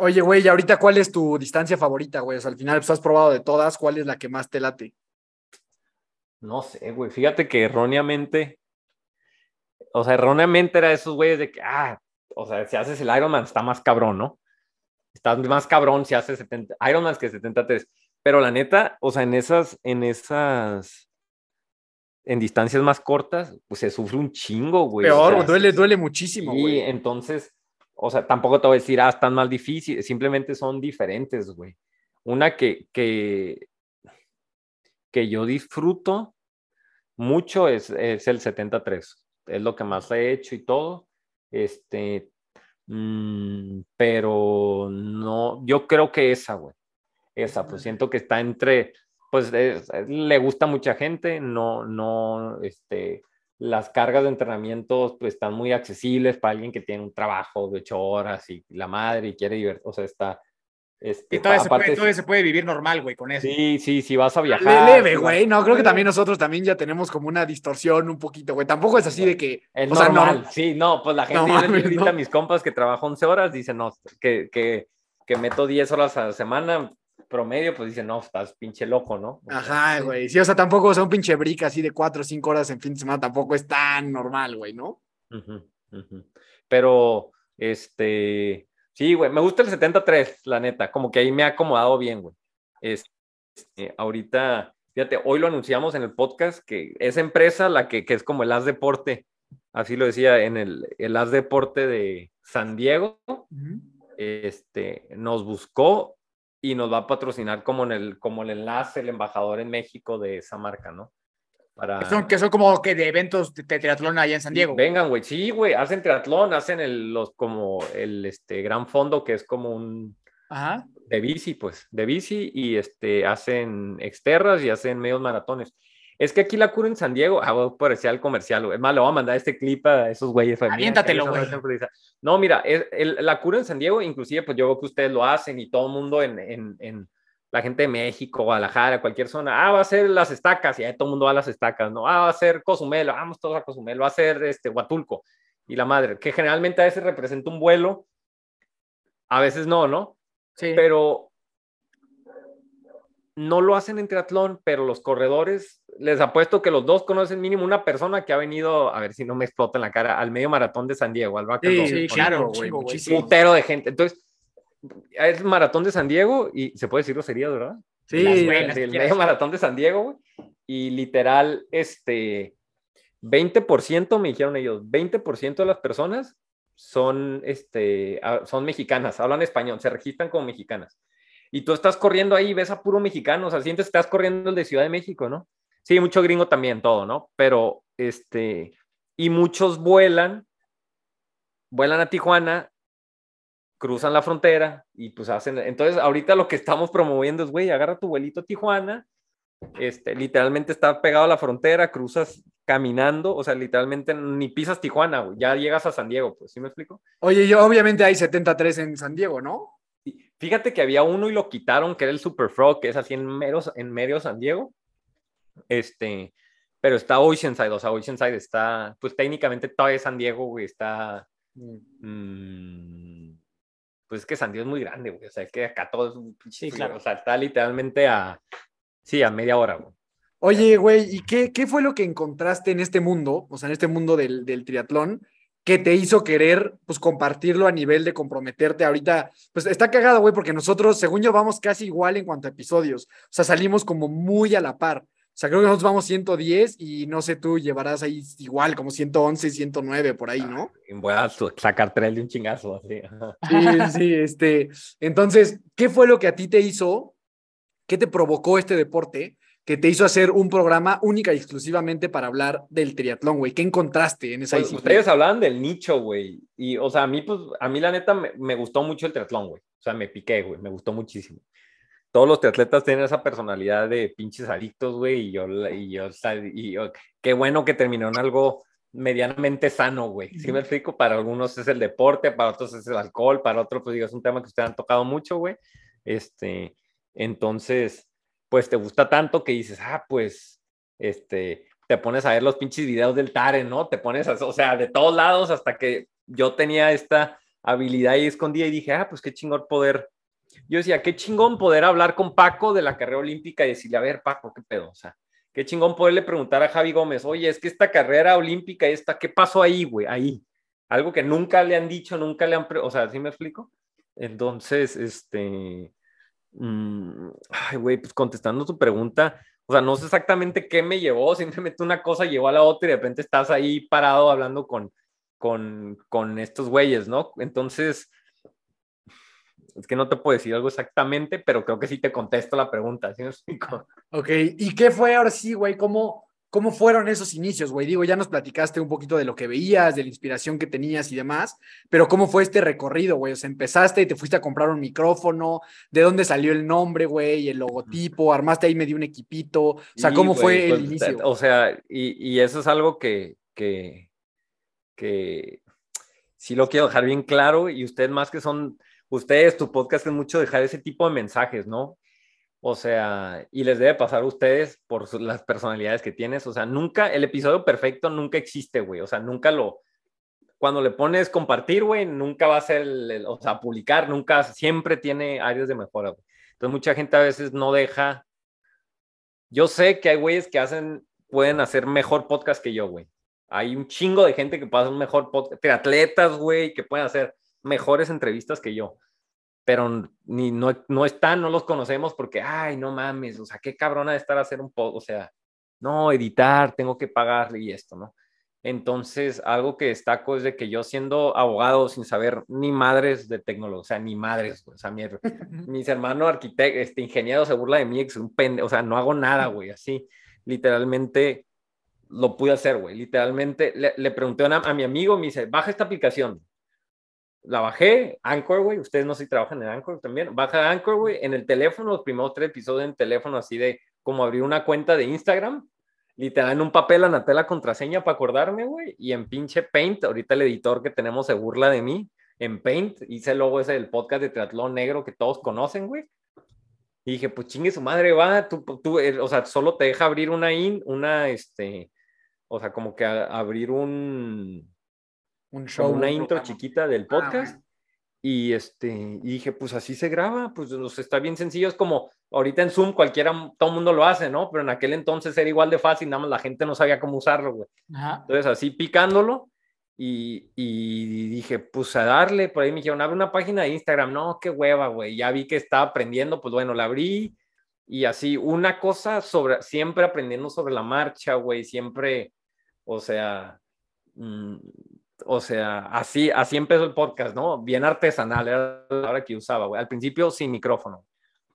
Oye, güey, ¿y ahorita cuál es tu distancia favorita, güey? O sea, al final pues has probado de todas, ¿cuál es la que más te late? No sé, güey, fíjate que erróneamente, o sea, erróneamente era esos güeyes de que, ah, o sea, si haces el Ironman está más cabrón, ¿no? Estás más cabrón si haces 70, Ironman que 73. Pero la neta, o sea, en esas, en esas, en distancias más cortas, pues se sufre un chingo, güey. o Peor, sea, duele, duele muchísimo, güey. entonces, o sea, tampoco te voy a decir, ah, están más difíciles, simplemente son diferentes, güey. Una que, que, que yo disfruto mucho es, es el 73, es lo que más he hecho y todo, este, mm, pero no, yo creo que esa, güey, esa, pues siento que está entre, pues es- es- le gusta a mucha gente, no, no, este, las cargas de entrenamiento pues, están muy accesibles para alguien que tiene un trabajo de ocho horas y la madre y quiere divertir, o sea, está... Este, Y todavía, se aparte, puede, todavía se puede vivir normal, güey, con eso. sí, sí, sí, vas a viajar. Le- Leve, güey. No, creo que también nosotros también ya tenemos como una distorsión un poquito, güey. Tampoco es así de que. Es o sea, normal, no- sí, no, pues la gente, No mames, ahorita no. a mis compas que trabajo 11 horas, dicen, no, que, que, que meto 10 horas a la semana promedio, pues dicen, no, estás pinche loco, ¿no? O sea, Ajá, güey. Sí, o sea, tampoco, o sea, un pinche brick así de cuatro o cinco horas en fin de semana tampoco es tan normal, güey, ¿no? Pero, este, sí, güey, me gusta el 73, la neta, como que ahí me ha acomodado bien, güey. Este, ahorita, fíjate, hoy lo anunciamos en el podcast, que esa empresa, la que, que es como el As Deporte, así lo decía, en el, el As Deporte de San Diego, este, nos buscó y nos va a patrocinar como, en el, como el enlace, el embajador en México de esa marca, ¿no? Para... Que son, que son como que de eventos de, triatlón allá en San Diego. Vengan, güey, sí, güey, hacen triatlón, hacen el, los, como el este, gran fondo que es como un Ajá. de bici, pues, de bici y este, hacen exterras y hacen medios maratones. Es que aquí la cura en San Diego, ah, voy por el comercial, güey. Más, le voy a mandar este clip a esos güeyes. Aviéntatelo, güey. No, mira, el- la cura en San Diego, inclusive, pues yo veo que ustedes lo hacen y todo el mundo en, en, en la gente de México, Guadalajara, cualquier zona, ah, va a ser las estacas, y ahí todo el mundo va a las estacas, ¿no? Ah, va a ser Cozumel, vamos todos a Cozumel, va a ser este, Huatulco y la madre, que generalmente a veces representa un vuelo, a veces no, ¿no? Sí. pero no lo hacen en triatlón, pero los corredores, les apuesto que los dos conocen mínimo una persona que ha venido, a ver si no me explota en la cara, al medio maratón de San Diego, al Baca Sí, sí, claro, güey, muchísimo. putero de gente. Entonces, es el maratón de San Diego y se puede decir groserías, ¿verdad? Sí, Las buenas. el quieras. medio maratón de San Diego, güey. Y literal, este, 20% me dijeron ellos, 20% de las personas son, este, son mexicanas, hablan español, se registran como mexicanas. Y tú estás corriendo ahí, ves a puro mexicano, o sea, sientes que estás corriendo el de Ciudad de México, ¿no? Sí, mucho gringo también, todo, ¿no? Pero, este, y muchos vuelan, vuelan a Tijuana, cruzan la frontera y pues hacen, entonces ahorita lo que estamos promoviendo es, güey, agarra tu vuelito a Tijuana, este, literalmente está pegado a la frontera, cruzas caminando, o sea, literalmente ni pisas Tijuana, güey, ya llegas a San Diego, pues, ¿sí me explico? Oye, yo obviamente hay 73 en San Diego, ¿no? Fíjate que había uno y lo quitaron, que era el Super Frog, que es así en, meros, en medio San Diego. Este, pero está Oceanside, o sea, Oceanside está, pues técnicamente todavía San Diego, güey, está... Mm, pues es que San Diego es muy grande, güey, o sea, que acá todo es... Sí, claro. O sea, está literalmente a... Sí, a media hora, güey. Oye, güey, ¿y qué, qué fue lo que encontraste en este mundo, o sea, en este mundo del, del triatlón, que te hizo querer, pues, compartirlo a nivel de comprometerte ahorita? Pues está cagado, güey, porque nosotros, según yo, vamos casi igual en cuanto a episodios. O sea, salimos como muy a la par. O sea, creo que nosotros vamos 110 y no sé, tú llevarás ahí igual, como 111, 109, por ahí, ¿no? Voy a sacar tres de un chingazo, así. Sí, sí, este. Entonces, ¿qué fue lo que a ti te hizo? ¿Qué te provocó este deporte? Que te hizo hacer un programa única y exclusivamente para hablar del triatlón, güey. ¿Qué encontraste en esa pues, Ustedes hablaban del nicho, güey. Y, o sea, a mí, pues, a mí la neta me, me gustó mucho el triatlón, güey. O sea, me piqué, güey. Me gustó muchísimo. Todos los triatletas tienen esa personalidad de pinches adictos, güey. Y yo, y yo, y yo, qué bueno que terminó en algo medianamente sano, güey. ¿Sí me explico? Para algunos es el deporte, para otros es el alcohol, para otros, pues digo, es un tema que ustedes han tocado mucho, güey. Este, entonces, pues te gusta tanto que dices, ah, pues, este, te pones a ver los pinches videos del Tare, ¿no? Te pones, a, o sea, de todos lados hasta que yo tenía esta habilidad y escondida y dije, ah, pues qué chingón poder. Yo decía, qué chingón poder hablar con Paco de la carrera olímpica y decirle, a ver, Paco, qué pedo, o sea, qué chingón poderle preguntar a Javi Gómez, oye, es que esta carrera olímpica, esta, ¿qué pasó ahí, güey? Ahí. Algo que nunca le han dicho, nunca le han, o sea, ¿sí me explico? Entonces, este, Mm, ay, güey, pues contestando tu pregunta, o sea, no sé exactamente qué me llevó, simplemente una cosa llevó a la otra y de repente estás ahí parado hablando con, con, con estos güeyes, ¿no? Entonces, es que no te puedo decir algo exactamente, pero creo que sí te contesto la pregunta, ¿sí me explico? Ok, ¿y qué fue ahora sí, güey? ¿Cómo, ¿Cómo fueron esos inicios, güey? Digo, ya nos platicaste un poquito de lo que veías, de la inspiración que tenías y demás, pero ¿cómo fue este recorrido, güey? O sea, empezaste y te fuiste a comprar un micrófono, ¿de dónde salió el nombre, güey? El logotipo, armaste ahí medio un equipito, o sea, ¿cómo fue el pues, inicio? O sea, y, eso es algo que, que, que sí lo quiero dejar bien claro y ustedes más que son, ustedes, tu podcast es mucho dejar ese tipo de mensajes, ¿no? O sea, y les debe pasar a ustedes por las personalidades que tienes. O sea, nunca, el episodio perfecto nunca existe, güey. O sea, nunca lo, cuando le pones compartir, güey, nunca va a ser, el, o sea, publicar, nunca, siempre tiene áreas de mejora, güey. Entonces, mucha gente a veces no deja. Yo sé que hay güeyes que hacen, pueden hacer mejor podcast que yo, güey. Hay un chingo de gente que hacer un mejor podcast, atletas, güey, que pueden hacer mejores entrevistas que yo pero ni no, no están, no los conocemos porque, ay, no mames, o sea, qué cabrona de estar a hacer un poco, o sea, no, editar, tengo que pagarle y esto, ¿no? Entonces, algo que destaco es de que yo siendo abogado sin saber ni madres de tecnología, o sea, ni madres, o sea, mis hermanos arquitectos, este ingeniero se burla de mí, es un pende, o sea, no hago nada, güey, así, literalmente lo pude hacer, güey, literalmente le, pregunté a, a mi amigo, me dice, baja esta aplicación, la bajé, Anchor, güey, ustedes no sé si trabajan en Anchor también, baja Anchor, güey, en el teléfono, los primeros tres episodios en teléfono, así de como abrir una cuenta de Instagram, literal en un papel anoté la contraseña para acordarme, güey, y en pinche Paint, ahorita el editor que tenemos se burla de mí, en Paint, hice luego ese del podcast de Triatlón Negro que todos conocen, güey, y dije, pues chingue su madre, va, tú, tú, eh, o sea, solo te deja abrir una in, una, este, o sea, como que abrir un, un show. Una intro chiquita del ah, podcast. Y, este, y dije, pues así se graba, pues está bien sencillo, es como ahorita en Zoom cualquiera, todo el mundo lo hace, ¿no? Pero en aquel entonces era igual de fácil, nada más la gente no sabía cómo usarlo, güey. Entonces así picándolo y, y, dije, pues a darle, por ahí me dijeron, abre una página de Instagram, no, qué hueva, güey, ya vi que estaba aprendiendo, pues bueno, la abrí y así, una cosa sobre, siempre aprendiendo sobre la marcha, güey, siempre, o sea, mmm, o sea, así, así empezó el podcast, ¿no? Bien artesanal, era la hora que usaba, güey. Al principio sin micrófono.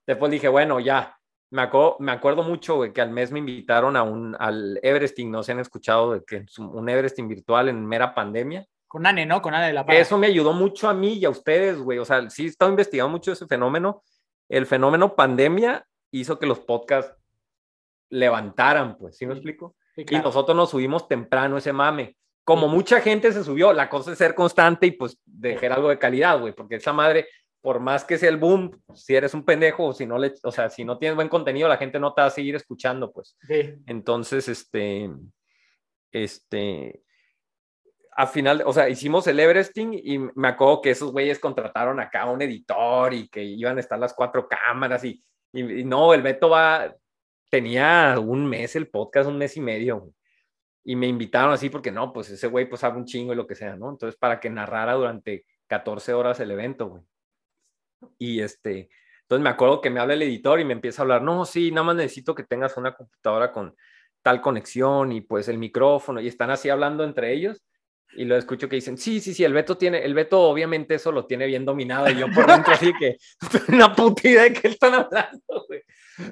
Después dije, bueno, ya. Me, acuerdo, me acuerdo mucho, güey, que al mes me invitaron a un, al Everesting, no se han escuchado, de que un Everesting virtual en mera pandemia. Con Ane, ¿no? Con Ane de la Paz. Eso me ayudó mucho a mí y a ustedes, güey. O sea, sí he estado investigando mucho ese fenómeno. El fenómeno pandemia hizo que los podcasts levantaran, pues, ¿sí me explico? Y nosotros nos subimos temprano ese mame. Como mucha gente se subió, la cosa es ser constante y pues dejar algo de calidad, güey, porque esa madre, por más que sea el boom, si eres un pendejo o si no le, o sea, si no tienes buen contenido, la gente no te va a seguir escuchando, pues. Entonces, este, este, al final, o sea, hicimos el Everesting y me acuerdo que esos güeyes contrataron acá a un editor y que iban a estar las cuatro cámaras y, y, no, el Beto va, tenía un mes el podcast, un mes y medio. Y me invitaron así porque no, pues ese güey pues sabe un chingo y lo que sea, ¿no? Entonces para que narrara durante 14 horas el evento, güey. Y este, entonces me acuerdo que me habla el editor y me empieza a hablar, no, sí, nada más necesito que tengas una computadora con tal conexión y pues el micrófono y están así hablando entre ellos y lo escucho que dicen, sí, sí, sí, el Beto tiene, el Beto obviamente eso lo tiene bien dominado y yo por dentro así que una puta idea de qué están hablando, güey.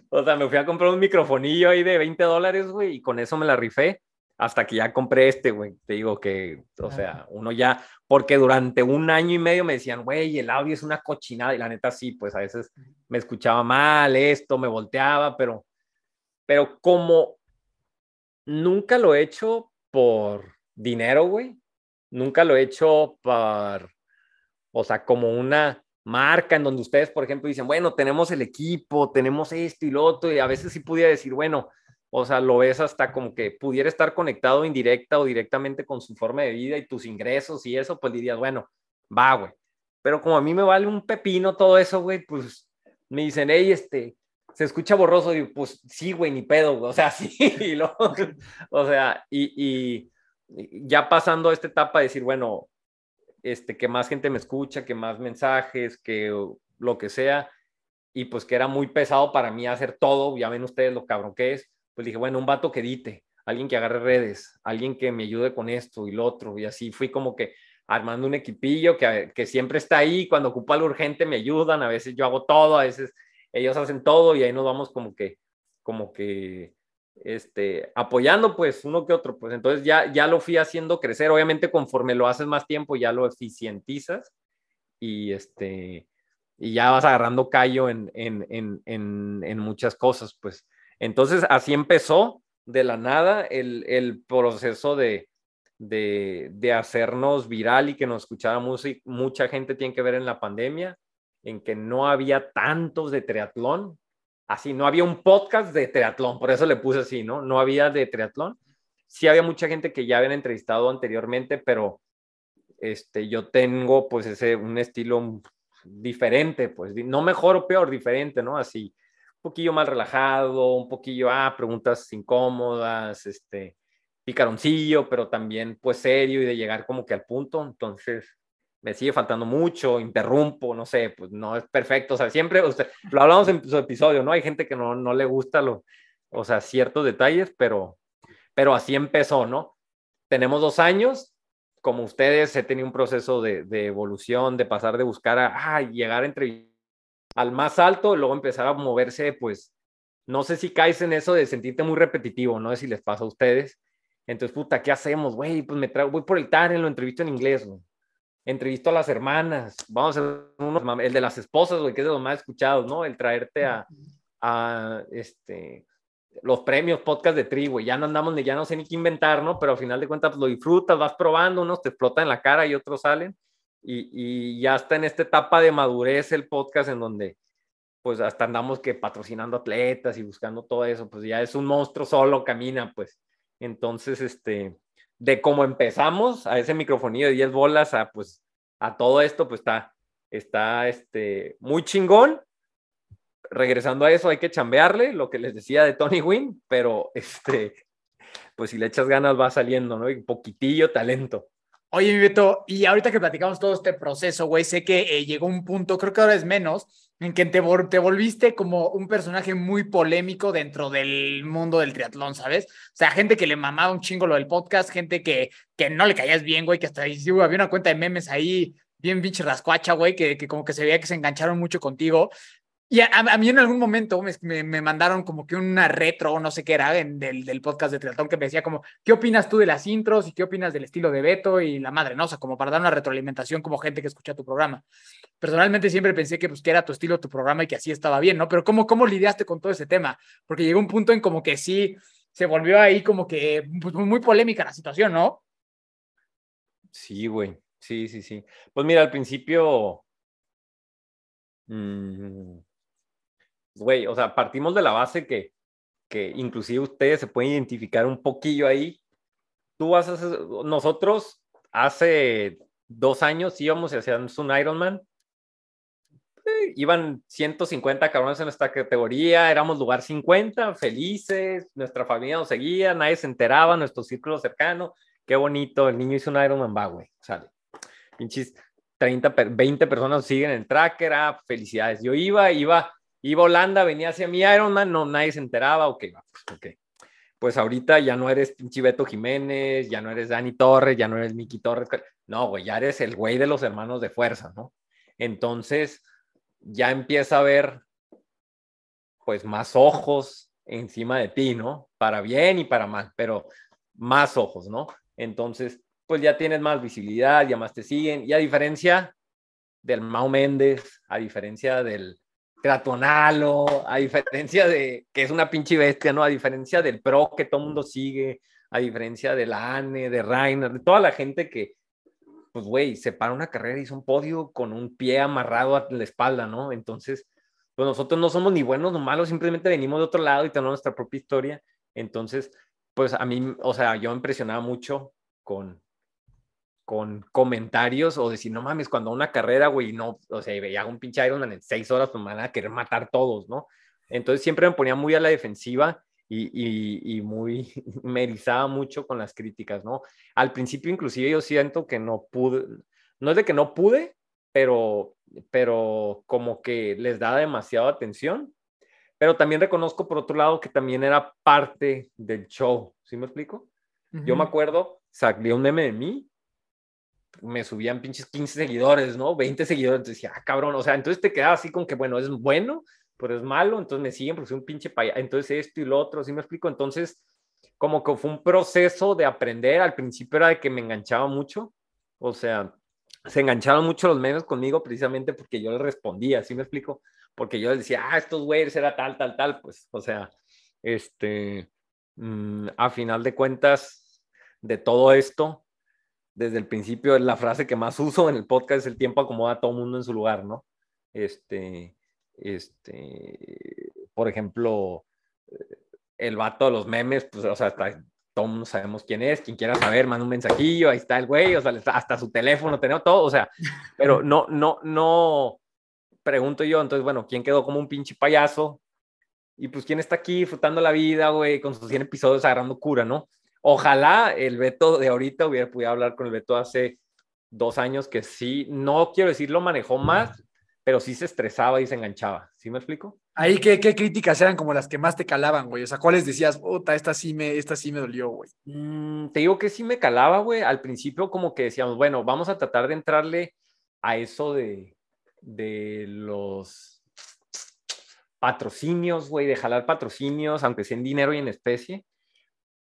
O sea, me fui a comprar un microfonillo ahí de 20 dólares, güey, y con eso me la rifé hasta que ya compré este, güey. Te digo que, o sea, uno ya, porque durante un año y medio me decían, güey, el audio es una cochinada y la neta sí, pues a veces me escuchaba mal esto, me volteaba, pero, pero como nunca lo he hecho por dinero, güey, nunca lo he hecho por, o sea, como una marca en donde ustedes, por ejemplo, dicen, bueno, tenemos el equipo, tenemos esto y lo otro, y a veces sí pudiera decir, bueno, o sea, lo ves hasta como que pudiera estar conectado indirecta o directamente con su forma de vida y tus ingresos y eso, pues dirías, bueno, va, güey. Pero como a mí me vale un pepino todo eso, güey, pues me dicen, hey, este, se escucha borroso, y pues sí, güey, ni pedo, güey. o sea, sí, y o sea, y, ya pasando a esta etapa de decir, bueno, este, que más gente me escucha, que más mensajes, que lo que sea, y pues que era muy pesado para mí hacer todo, ya ven ustedes lo cabrón que es, pues dije, bueno, un vato que edite, alguien que agarre redes, alguien que me ayude con esto y lo otro, y así fui como que armando un equipillo que, que siempre está ahí, cuando ocupo algo urgente me ayudan, a veces yo hago todo, a veces ellos hacen todo y ahí nos vamos como que, como que este, apoyando pues uno que otro, pues entonces ya, ya lo fui haciendo crecer, obviamente conforme lo haces más tiempo ya lo eficientizas y este, y ya vas agarrando callo en, en, en, en, muchas cosas, pues. Entonces así empezó de la nada el, el proceso de, de, hacernos viral y que nos escuchara música, mucha gente tiene que ver en la pandemia, en que no había tantos de triatlón, así, no había un podcast de triatlón, por eso le puse así, ¿no? No había de triatlón. Sí había mucha gente que ya habían entrevistado anteriormente, pero este, yo tengo pues ese, un estilo diferente, pues no mejor o peor, diferente, ¿no? Así, poquillo más relajado, un poquillo, ah, preguntas incómodas, este, picaroncillo, pero también pues serio y de llegar como que al punto. Entonces, me sigue faltando mucho, interrumpo, no sé, pues no es perfecto, o sea, siempre, usted, lo hablamos en su episodio, ¿no? Hay gente que no, no le gusta, lo, o sea, ciertos detalles, pero, pero así empezó, ¿no? Tenemos dos años, como ustedes, he tenido un proceso de, de evolución, de pasar de buscar a, llegar entre, al más alto, luego empezar a moverse, pues, no sé si caes en eso de sentirte muy repetitivo, no sé si les pasa a ustedes. Entonces, puta, ¿qué hacemos, güey? Pues me traigo, voy por el TAN, lo entrevisto en inglés, güey entrevisto a las hermanas, vamos a hacer uno, el de las esposas, güey, que es de los más escuchados, ¿no? El traerte a, a este, los premios podcast de tri, güey, ya no andamos ni, ya no sé ni qué inventar, ¿no? Pero al final de cuentas pues, lo disfrutas, vas probando, unos te explotan en la cara y otros salen. Y, ya está en esta etapa de madurez el podcast en donde pues hasta andamos que patrocinando atletas y buscando todo eso, pues ya es un monstruo solo, camina, pues. Entonces, este, de cómo empezamos a ese microfonía de 10 bolas a pues a todo esto, pues está, está este, muy chingón. Regresando a eso, hay que chambearle, lo que les decía de Tony Wynn, pero este, pues si le echas ganas va saliendo, ¿no? Poquitillo talento. Oye, mi Beto, y ahorita que platicamos todo este proceso, güey, sé que eh, llegó un punto, creo que ahora es menos, en que te, te, volviste como un personaje muy polémico dentro del mundo del triatlón, ¿sabes? O sea, gente que le mamaba un chingo lo del podcast, gente que, que no le caías bien, güey, que hasta ahí, había una cuenta de memes ahí bien pinche rascuacha, güey, que, como que se veía que se engancharon mucho contigo. Y a, mí en algún momento me, me, mandaron como que una retro, no sé qué era, del, del, podcast de Triatón, que me decía como, ¿qué opinas tú de las intros y qué opinas del estilo de Beto y la madre, no? O sea, como para dar una retroalimentación como gente que escucha tu programa. Personalmente siempre pensé que, pues, que era tu estilo, tu programa y que así estaba bien, ¿no? Pero ¿cómo, cómo lidiaste con todo ese tema? Porque llegó un punto en como que sí, se volvió ahí como que pues, muy polémica la situación, ¿no? Sí, güey. Sí, sí, sí. Pues mira, al principio, mm, güey, o sea, partimos de la base que, que inclusive ustedes se pueden identificar un poquillo ahí. Tú hacer, nosotros hace dos años íbamos y hacíamos un Ironman. Eh, iban 150 cabrones en nuestra categoría, éramos lugar 50, felices, nuestra familia nos seguía, nadie se enteraba, nuestro círculo cercano, qué bonito, el niño hizo un Ironman, va, güey, sale pinches 30, 20 personas siguen el tracker, ah, felicidades. Yo iba, iba, iba Holanda, venía hacia mi Ironman, no, nadie se enteraba, ok, pues, ok. Pues ahorita ya no eres pinche Jiménez, ya no eres Dani Torres, ya no eres Miki Torres, no, güey, ya eres el güey de los hermanos de fuerza, ¿no? Entonces, ya empieza a haber, pues, más ojos encima de ti, ¿no? Para bien y para mal, pero más ojos, ¿no? Entonces, pues ya tienes más visibilidad, ya más te siguen. Y a diferencia del Mao Méndez, a diferencia del Tratonalo, a diferencia de que es una pinche bestia, ¿no? A diferencia del Pro que todo el mundo sigue, a diferencia de la ANE, de Rainer, de toda la gente que, pues, güey, se para una carrera y hizo un podio con un pie amarrado a la espalda, ¿no? Entonces, pues nosotros no somos ni buenos ni malos, simplemente venimos de otro lado y tenemos nuestra propia historia. Entonces, pues a mí, o sea, yo me impresionaba mucho con, con comentarios o decir, no mames, cuando una carrera, güey, no, o sea, veía un pinche Ironman en seis horas, pues me van a querer matar todos, ¿no? Entonces siempre me ponía muy a la defensiva y, y, y muy, me erizaba mucho con las críticas, ¿no? Al principio inclusive yo siento que no pude, no es de que no pude, pero, pero como que les daba demasiada atención, pero también reconozco por otro lado que también era parte del show, ¿sí me explico? Yo me acuerdo, salió un meme de mí me subían pinches 15 seguidores, ¿no? 20 seguidores, entonces decía, ah, cabrón, o sea, entonces te quedaba así con que, bueno, es bueno, pero es malo, entonces me siguen porque soy un pinche paya, entonces esto y lo otro, ¿sí me explico? Entonces, como que fue un proceso de aprender, al principio era de que me enganchaba mucho, o sea, se engancharon mucho los memes conmigo precisamente porque yo les respondía, ¿sí me explico? Porque yo les decía, ah, estos güeyes era tal, tal, tal, pues, o sea, este, mm, a final de cuentas, de todo esto, desde el principio la frase que más uso en el podcast es el tiempo acomoda a todo mundo en su lugar, ¿no? Este, este, por ejemplo, el vato de los memes, pues, o sea, hasta todo mundo sabemos quién es, quien quiera saber, manda un mensajillo, ahí está el güey, o sea, hasta su teléfono, tenemos todo, o sea, pero no, no, no, pregunto yo, entonces, bueno, ¿quién quedó como un pinche payaso? Y pues, ¿quién está aquí disfrutando la vida, güey, con sus 100 episodios agarrando cura, ¿no? Ojalá el Beto de ahorita hubiera podido hablar con el Beto hace dos años que sí, no quiero decir lo manejó más, pero sí se estresaba y se enganchaba. ¿Sí me explico? Ahí, ¿qué, qué críticas eran como las que más te calaban, güey? O sea, ¿cuáles decías, puta, esta sí me, esta sí me dolió, güey? Mm, te digo que sí me calaba, güey. Al principio como que decíamos, bueno, vamos a tratar de entrarle a eso de, de los patrocinios, güey, de jalar patrocinios, aunque sea en dinero y en especie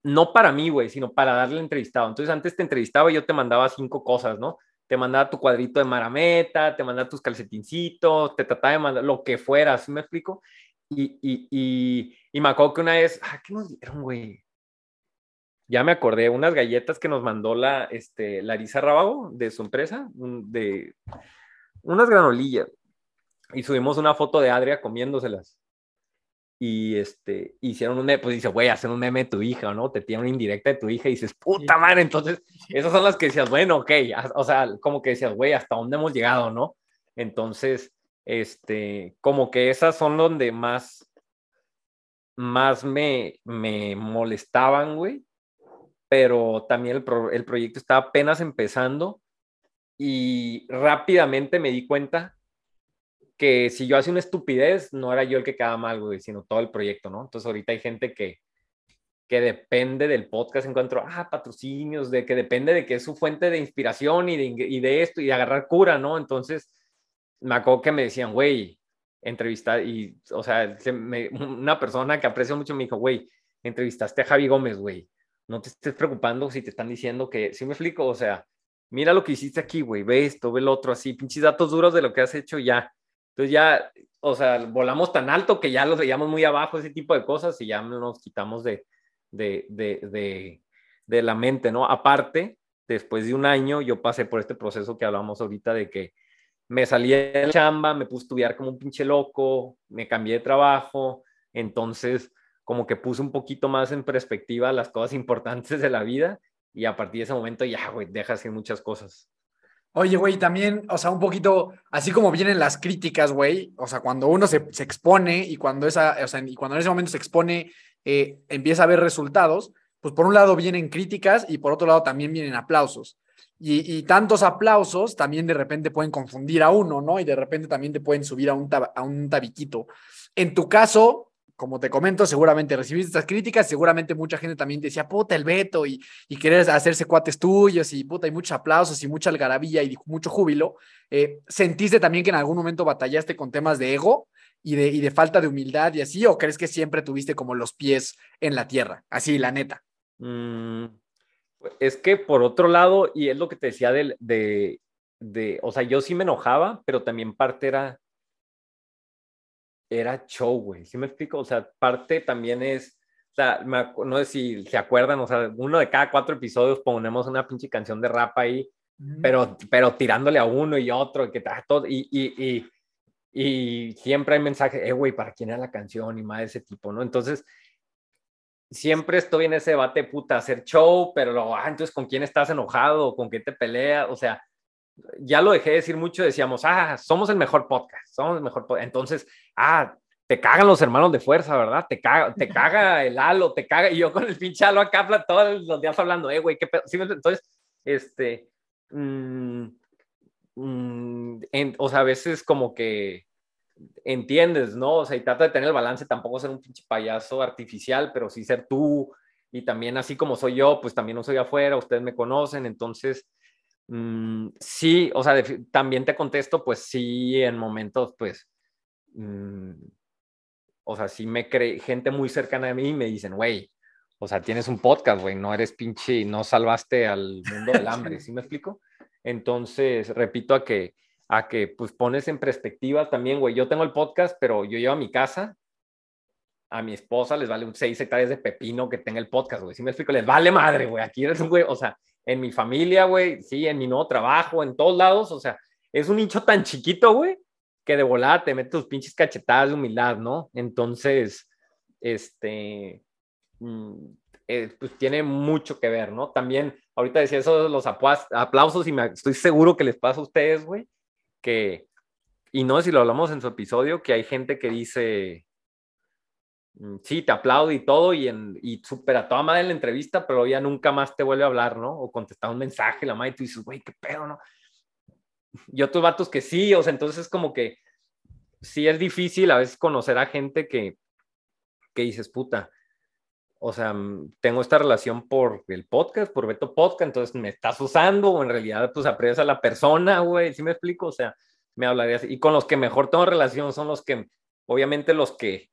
no para mí, güey, sino para darle entrevistado. Entonces antes te entrevistaba y yo te mandaba cinco cosas, ¿no? Te mandaba tu cuadrito de marameta, te mandaba tus calcetincitos, te trataba de mandar lo que fuera, ¿sí me explico? Y, y, y, y me acuerdo que una vez, ah, ¿qué nos dieron, güey? Ya me acordé, unas galletas que nos mandó la, este, Larisa Rábago de su empresa, de unas granolillas. Y subimos una foto de Adria comiéndoselas y este, hicieron un meme, pues dice, güey, hacen un meme de tu hija, ¿no? Te tiene una indirecta de tu hija y dices, puta madre, entonces, esas son las que decías, bueno, ok, o sea, como que decías, güey, ¿hasta dónde hemos llegado, no? Entonces, este, como que esas son donde más, más me, me molestaban, güey, pero también el, el proyecto estaba apenas empezando y rápidamente me di cuenta que si yo hacía una estupidez, no era yo el que quedaba mal, güey, sino todo el proyecto, ¿no? Entonces ahorita hay gente que, que depende del podcast en cuanto a ah, patrocinios, de que depende de que es su fuente de inspiración y de, y de esto y de agarrar cura, ¿no? Entonces me acuerdo que me decían, güey, entrevistar y, o sea, una persona que aprecio mucho me dijo, güey, entrevistaste a Javi Gómez, güey, no te estés preocupando si te están diciendo que, ¿sí me explico? O sea, mira lo que hiciste aquí, güey, ve esto, ve lo otro, así, pinches datos duros de lo que has hecho ya entonces ya, o sea, volamos tan alto que ya los veíamos muy abajo, ese tipo de cosas, y ya nos quitamos de, de, de, de, la mente, ¿no? Aparte, después de un año, yo pasé por este proceso que hablamos ahorita de que me salí de la chamba, me puse a estudiar como un pinche loco, me cambié de trabajo, entonces como que puse un poquito más en perspectiva las cosas importantes de la vida y a partir de ese momento ya, güey, deja hacer muchas cosas. Oye, güey, también, o sea, un poquito, así como vienen las críticas, güey, o sea, cuando uno se, se, expone y cuando, esa, o sea, y cuando en ese momento se expone, eh, empieza a ver resultados, pues por un lado vienen críticas y por otro lado también vienen aplausos. Y, y, tantos aplausos también de repente pueden confundir a uno, ¿no? Y de repente también te pueden subir a un, a un tabiquito. En tu caso, como te comento, seguramente recibiste estas críticas, seguramente mucha gente también decía, puta, el veto y, y hacerse cuates tuyos y puta, hay muchos aplausos y mucha algarabía y mucho júbilo. Eh, ¿Sentiste también que en algún momento batallaste con temas de ego y de, y de falta de humildad y así? ¿O crees que siempre tuviste como los pies en la tierra? Así, la neta. Mm, es que por otro lado, y es lo que te decía de, de, de, o sea, yo sí me enojaba, pero también parte era era show, güey. ¿Sí me explico? O sea, parte también es, o sea, no sé si se acuerdan, o sea, uno de cada cuatro episodios ponemos una pinche canción de rap ahí, pero, pero tirándole a uno y otro, y que todo, y, y, y, y siempre hay mensajes, eh, güey, ¿para quién era la canción? Y más de ese tipo, ¿no? Entonces, siempre estoy en ese debate, puta, hacer show, pero luego, ah, entonces, ¿con quién estás enojado? ¿Con quién te peleas? O sea, ya lo dejé de decir mucho, decíamos, ah, somos el mejor podcast, somos el mejor podcast. Entonces, ah, te cagan los hermanos de fuerza, ¿verdad? Te caga, te caga el halo, te caga, y yo con el pinche halo acá todos los días hablando, eh, güey, qué pedo. entonces, este, mm, mm, o sea, a veces como que entiendes, ¿no? O sea, y trata de tener el balance, tampoco ser un pinche payaso artificial, pero sí ser tú, y también así como soy yo, pues también no soy afuera, ustedes me conocen, entonces, Mm, sí, o sea, también te contesto, pues sí, en momentos, pues, mm, o sea, sí me cree gente muy cercana a mí me dicen, güey, o sea, tienes un podcast, güey, no eres pinche, no salvaste al mundo del hambre, ¿sí me explico? Entonces, repito a que, a que, pues, pones en perspectiva también, güey, yo tengo el podcast, pero yo llevo a mi casa, a mi esposa les vale un 6 hectáreas de pepino que tenga el podcast, güey, ¿sí me explico? Les vale madre, güey, aquí eres un güey, o sea, en mi familia, güey, sí, en mi nuevo trabajo, en todos lados, o sea, es un nicho tan chiquito, güey, que de volada te metes tus pinches cachetadas de humildad, ¿no? Entonces, este, mm, eh, pues tiene mucho que ver, ¿no? También, ahorita decía eso de los aplausos y estoy seguro que les pasa a ustedes, güey, que, y no si lo hablamos en su episodio, que hay gente que dice, sí, te aplaudo y todo, y, en, y súper a toda madre la entrevista, pero ya nunca más te vuelve a hablar, ¿no? O contestar un mensaje, la madre, y tú dices, güey, qué pedo, ¿no? Y otros vatos que sí, o sea, entonces como que sí es difícil a veces conocer a gente que, que dices, puta, o sea, mm, tengo esta relación por el podcast, por Beto Podcast, entonces me estás usando, o en realidad, pues aprecias a la persona, güey, ¿sí me explico? O sea, me hablarías, y con los que mejor tengo relación son los que, obviamente, los que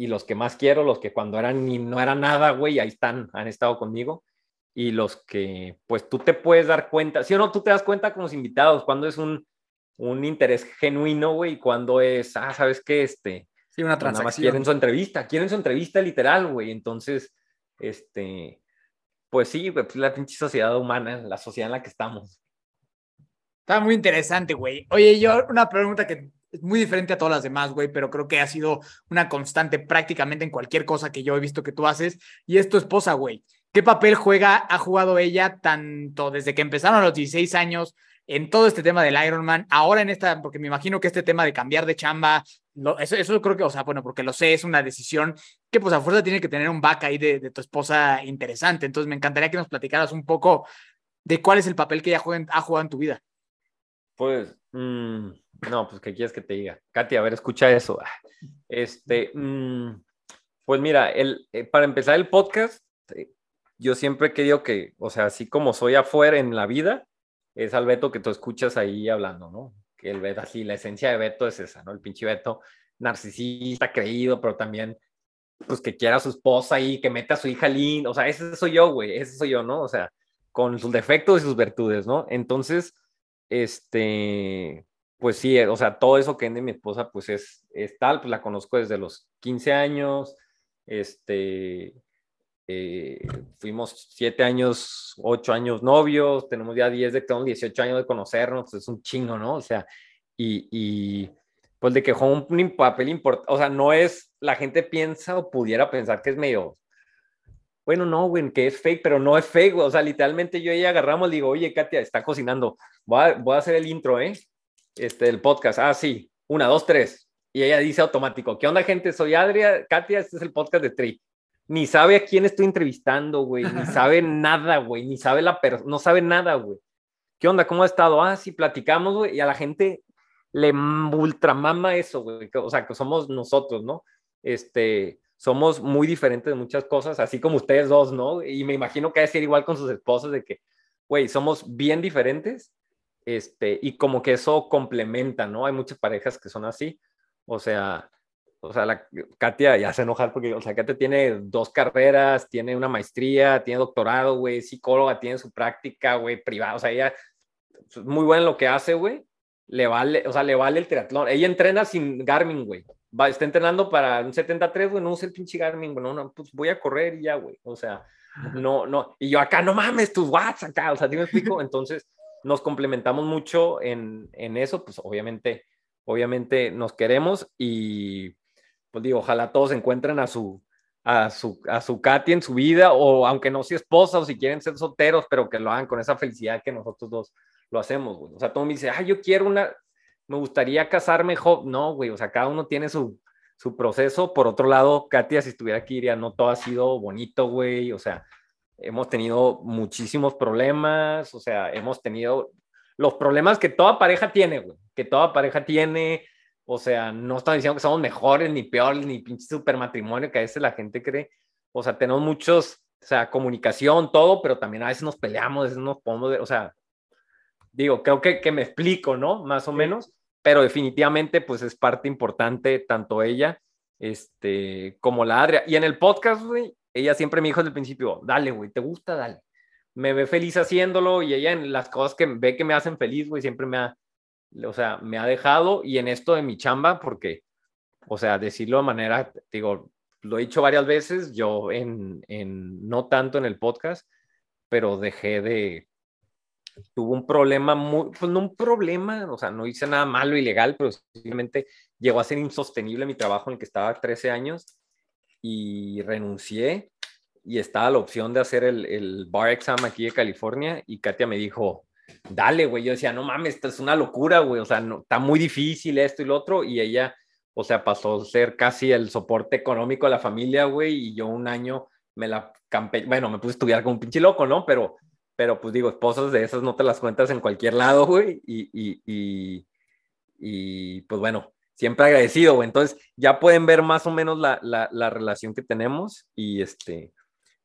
y los que más quiero, los que cuando eran ni no era nada, güey, ahí están, han estado conmigo. Y los que, pues tú te puedes dar cuenta, si o no, tú te das cuenta con los invitados cuando es un, un interés genuino, güey, y cuando es, ah, ¿sabes qué? Este, sí, una transacción. Nada más quieren su entrevista, quieren su entrevista literal, güey. Entonces, este, pues sí, pues la pinche sociedad humana, la sociedad en la que estamos. Está muy interesante, güey. Oye, yo una pregunta que es muy diferente a todas las demás, güey, pero creo que ha sido una constante prácticamente en cualquier cosa que yo he visto que tú haces. Y es tu esposa, güey. ¿Qué papel juega, ha jugado ella tanto desde que empezaron a los 16 años en todo este tema del Ironman, ahora en esta, porque me imagino que este tema de cambiar de chamba, eso, eso creo que, o sea, bueno, porque lo sé, es una decisión que pues a fuerza tiene que tener un back ahí de, tu esposa interesante. Entonces me encantaría que nos platicaras un poco de cuál es el papel que ella ha jugado en tu vida. Pues, mmm no, pues, ¿qué quieres que te diga? Katy, a ver, escucha eso. Este, mm, pues mira, el, eh, para empezar el podcast, eh, yo siempre he querido que, o sea, así como soy afuera en la vida, es al Beto que tú escuchas ahí hablando, ¿no? Que el Beto, así, la esencia de Beto es esa, ¿no? El pinche Beto narcisista, creído, pero también, pues que quiera a su esposa ahí, que meta a su hija Lynn, o sea, ese soy yo, güey, ese soy yo, ¿no? O sea, con sus defectos y sus virtudes, ¿no? Entonces, este, pues sí, o sea, todo eso que vende mi esposa, pues es, es tal, pues la conozco desde los 15 años, este, eh, fuimos siete años, ocho años novios, tenemos ya diez de, tenemos 18 años de conocernos, es un chingo, ¿no? O sea, y, y pues de que juega un, papel importante, o sea, no es, la gente piensa o pudiera pensar que es medio, bueno, no, güey, que es fake, pero no es fake, o sea, literalmente yo y ella agarramos, digo, oye, Katia, está cocinando, voy a, voy a hacer el intro, ¿eh? Este, el podcast, ah, sí, una, dos, tres, y ella dice automático, ¿qué onda, gente? Soy Adria, Katia, este es el podcast de Tri. Ni sabe a quién estoy entrevistando, güey, ni sabe nada, güey, ni sabe la persona, no sabe nada, güey. ¿Qué onda? ¿Cómo ha estado? Ah, sí, platicamos, güey, y a la gente le ultramama eso, güey. O sea, que somos nosotros, ¿no? Este, somos muy diferentes de muchas cosas, así como ustedes dos, ¿no? Y me imagino que ha de ser igual con sus esposas, de que, güey, somos bien diferentes, este, y como que eso complementa, ¿no? Hay muchas parejas que son así, o sea, o sea, la Katia ya se enojar porque, o sea, Katia tiene dos carreras, tiene una maestría, tiene doctorado, güey, psicóloga, tiene su práctica, güey, privada, o sea, ella es muy buena en lo que hace, güey, le vale, o sea, le vale el triatlón. Ella entrena sin Garmin, güey. Va, está entrenando para un 73, güey, no usa el pinche Garmin, güey, no, no, pues voy a correr y ya, güey. O sea, no, no. Y yo acá, no mames, tus watts acá, o sea, ¿te me explico? Entonces, nos complementamos mucho en, en eso, pues obviamente, obviamente nos queremos y, pues digo, ojalá todos encuentren a su, a su, a su Katy en su vida, o aunque no sea esposa, o si quieren ser solteros, pero que lo hagan con esa felicidad que nosotros dos lo hacemos, güey. O sea, todo me dice, ah, yo quiero una, me gustaría casarme, no, güey, o sea, cada uno tiene su, su proceso. Por otro lado, Katia, si estuviera aquí, diría, no todo ha sido bonito, güey, o sea, hemos tenido muchísimos problemas, o sea, hemos tenido los problemas que toda pareja tiene, güey, que toda pareja tiene, o sea, no están diciendo que somos mejores, ni peores, ni pinche super matrimonio que a veces la gente cree, o sea, tenemos muchos, o sea, comunicación, todo, pero también a veces nos peleamos, a veces nos podemos, o sea, Digo, creo que, que me explico, ¿no? Más o menos, pero definitivamente pues es parte importante tanto ella este, como la Adria. Y en el podcast, güey, ella siempre me dijo desde el principio, dale, güey, ¿te gusta? Dale. Me ve feliz haciéndolo y ella en las cosas que ve que me hacen feliz, güey, siempre me ha, o sea, me ha dejado y en esto de mi chamba, porque, o sea, decirlo de manera, digo, lo he dicho varias veces, yo en, en no tanto en el podcast, pero dejé de, tuvo un problema muy, pues no un problema, o sea, no hice nada malo, ilegal, pero simplemente llegó a ser insostenible mi trabajo en el que estaba 13 años y renuncié y estaba la opción de hacer el, el bar exam aquí de California y Katia me dijo, dale, güey, yo decía, no mames, esto es una locura, güey, o sea, no, está muy difícil esto y lo otro y ella, o sea, pasó a ser casi el soporte económico de la familia, güey, y yo un año me la campé, bueno, me puse a estudiar como un pinche loco, ¿no? Pero pero pues digo, esposas de esas no te las cuentas en cualquier lado, güey, y, y, y, y pues bueno, siempre agradecido, güey. Entonces ya pueden ver más o menos la, la, la, relación que tenemos y este,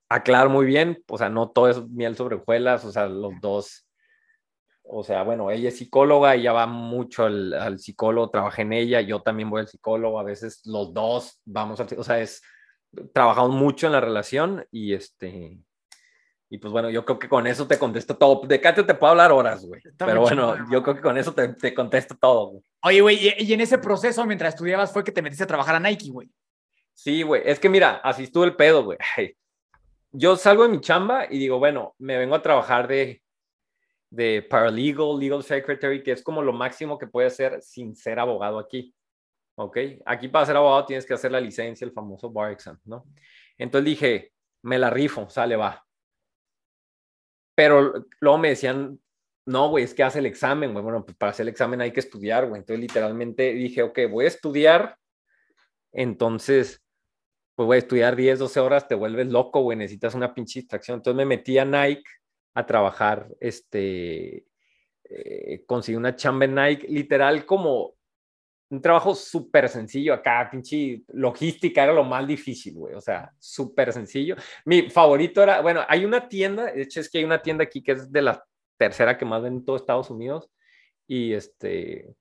aclaro muy bien, o sea, no todo es miel sobre hojuelas, o sea, los dos, o sea, bueno, ella es psicóloga, ella va mucho al, al psicólogo, trabaja en ella, yo también voy al psicólogo, a veces los dos vamos al, o sea, es, trabajamos mucho en la relación y este, y pues bueno, yo creo que con eso te contesto todo. De Katia te puedo hablar horas, güey. Pero bueno, yo creo que con eso te, te contesto todo, güey. Oye, güey, y, en ese proceso, mientras estudiabas, fue que te metiste a trabajar a Nike, güey. Sí, güey. Es que mira, así estuvo el pedo, güey. Yo salgo de mi chamba y digo, bueno, me vengo a trabajar de, de paralegal, legal secretary, que es como lo máximo que puede hacer sin ser abogado aquí. ¿Ok? Aquí para ser abogado tienes que hacer la licencia, el famoso bar exam, ¿no? Entonces dije, me la rifo, sale, va pero luego me decían, no, güey, es que hace el examen, güey. Bueno, pues para hacer el examen hay que estudiar, güey. Entonces literalmente dije, ok, voy a estudiar. Entonces, pues voy a estudiar 10, 12 horas, te vuelves loco, güey, necesitas una pinche distracción. Entonces me metí a Nike a trabajar, este, eh, conseguí una chamba en Nike, literal como un trabajo súper sencillo acá, pinche logística era lo más difícil, güey, o sea, súper sencillo. Mi favorito era, bueno, hay una tienda, de hecho es que hay una tienda aquí que es de la tercera que más ven en todo Estados Unidos y este,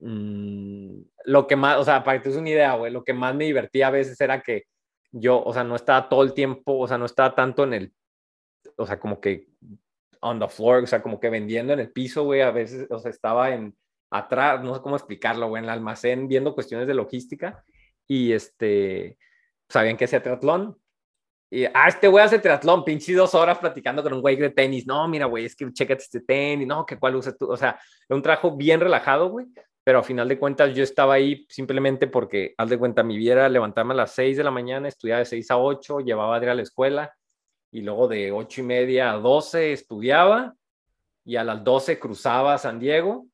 mmm, lo que más, o sea, para que te des una idea, güey, lo que más me divertía a veces era que yo, o sea, no estaba todo el tiempo, o sea, no estaba tanto en el, o sea, como que on the floor, o sea, como que vendiendo en el piso, güey, a veces, o sea, estaba en atrás, no sé cómo explicarlo, güey, en el almacén viendo cuestiones de logística y este, sabían que hacía triatlón Y, ah, este güey hace triatlón, pinche dos horas platicando con un güey de tenis. No, mira, güey, es que chécate este tenis, no, que cuál usas tú. O sea, un trabajo bien relajado, güey. Pero a final de cuentas yo estaba ahí simplemente porque, haz de cuenta, mi vida era levantarme a las 6 de la mañana, estudiaba de 6 a 8, llevaba a Adri a la escuela y luego de 8 y media a 12 estudiaba y a las 12 cruzaba a San Diego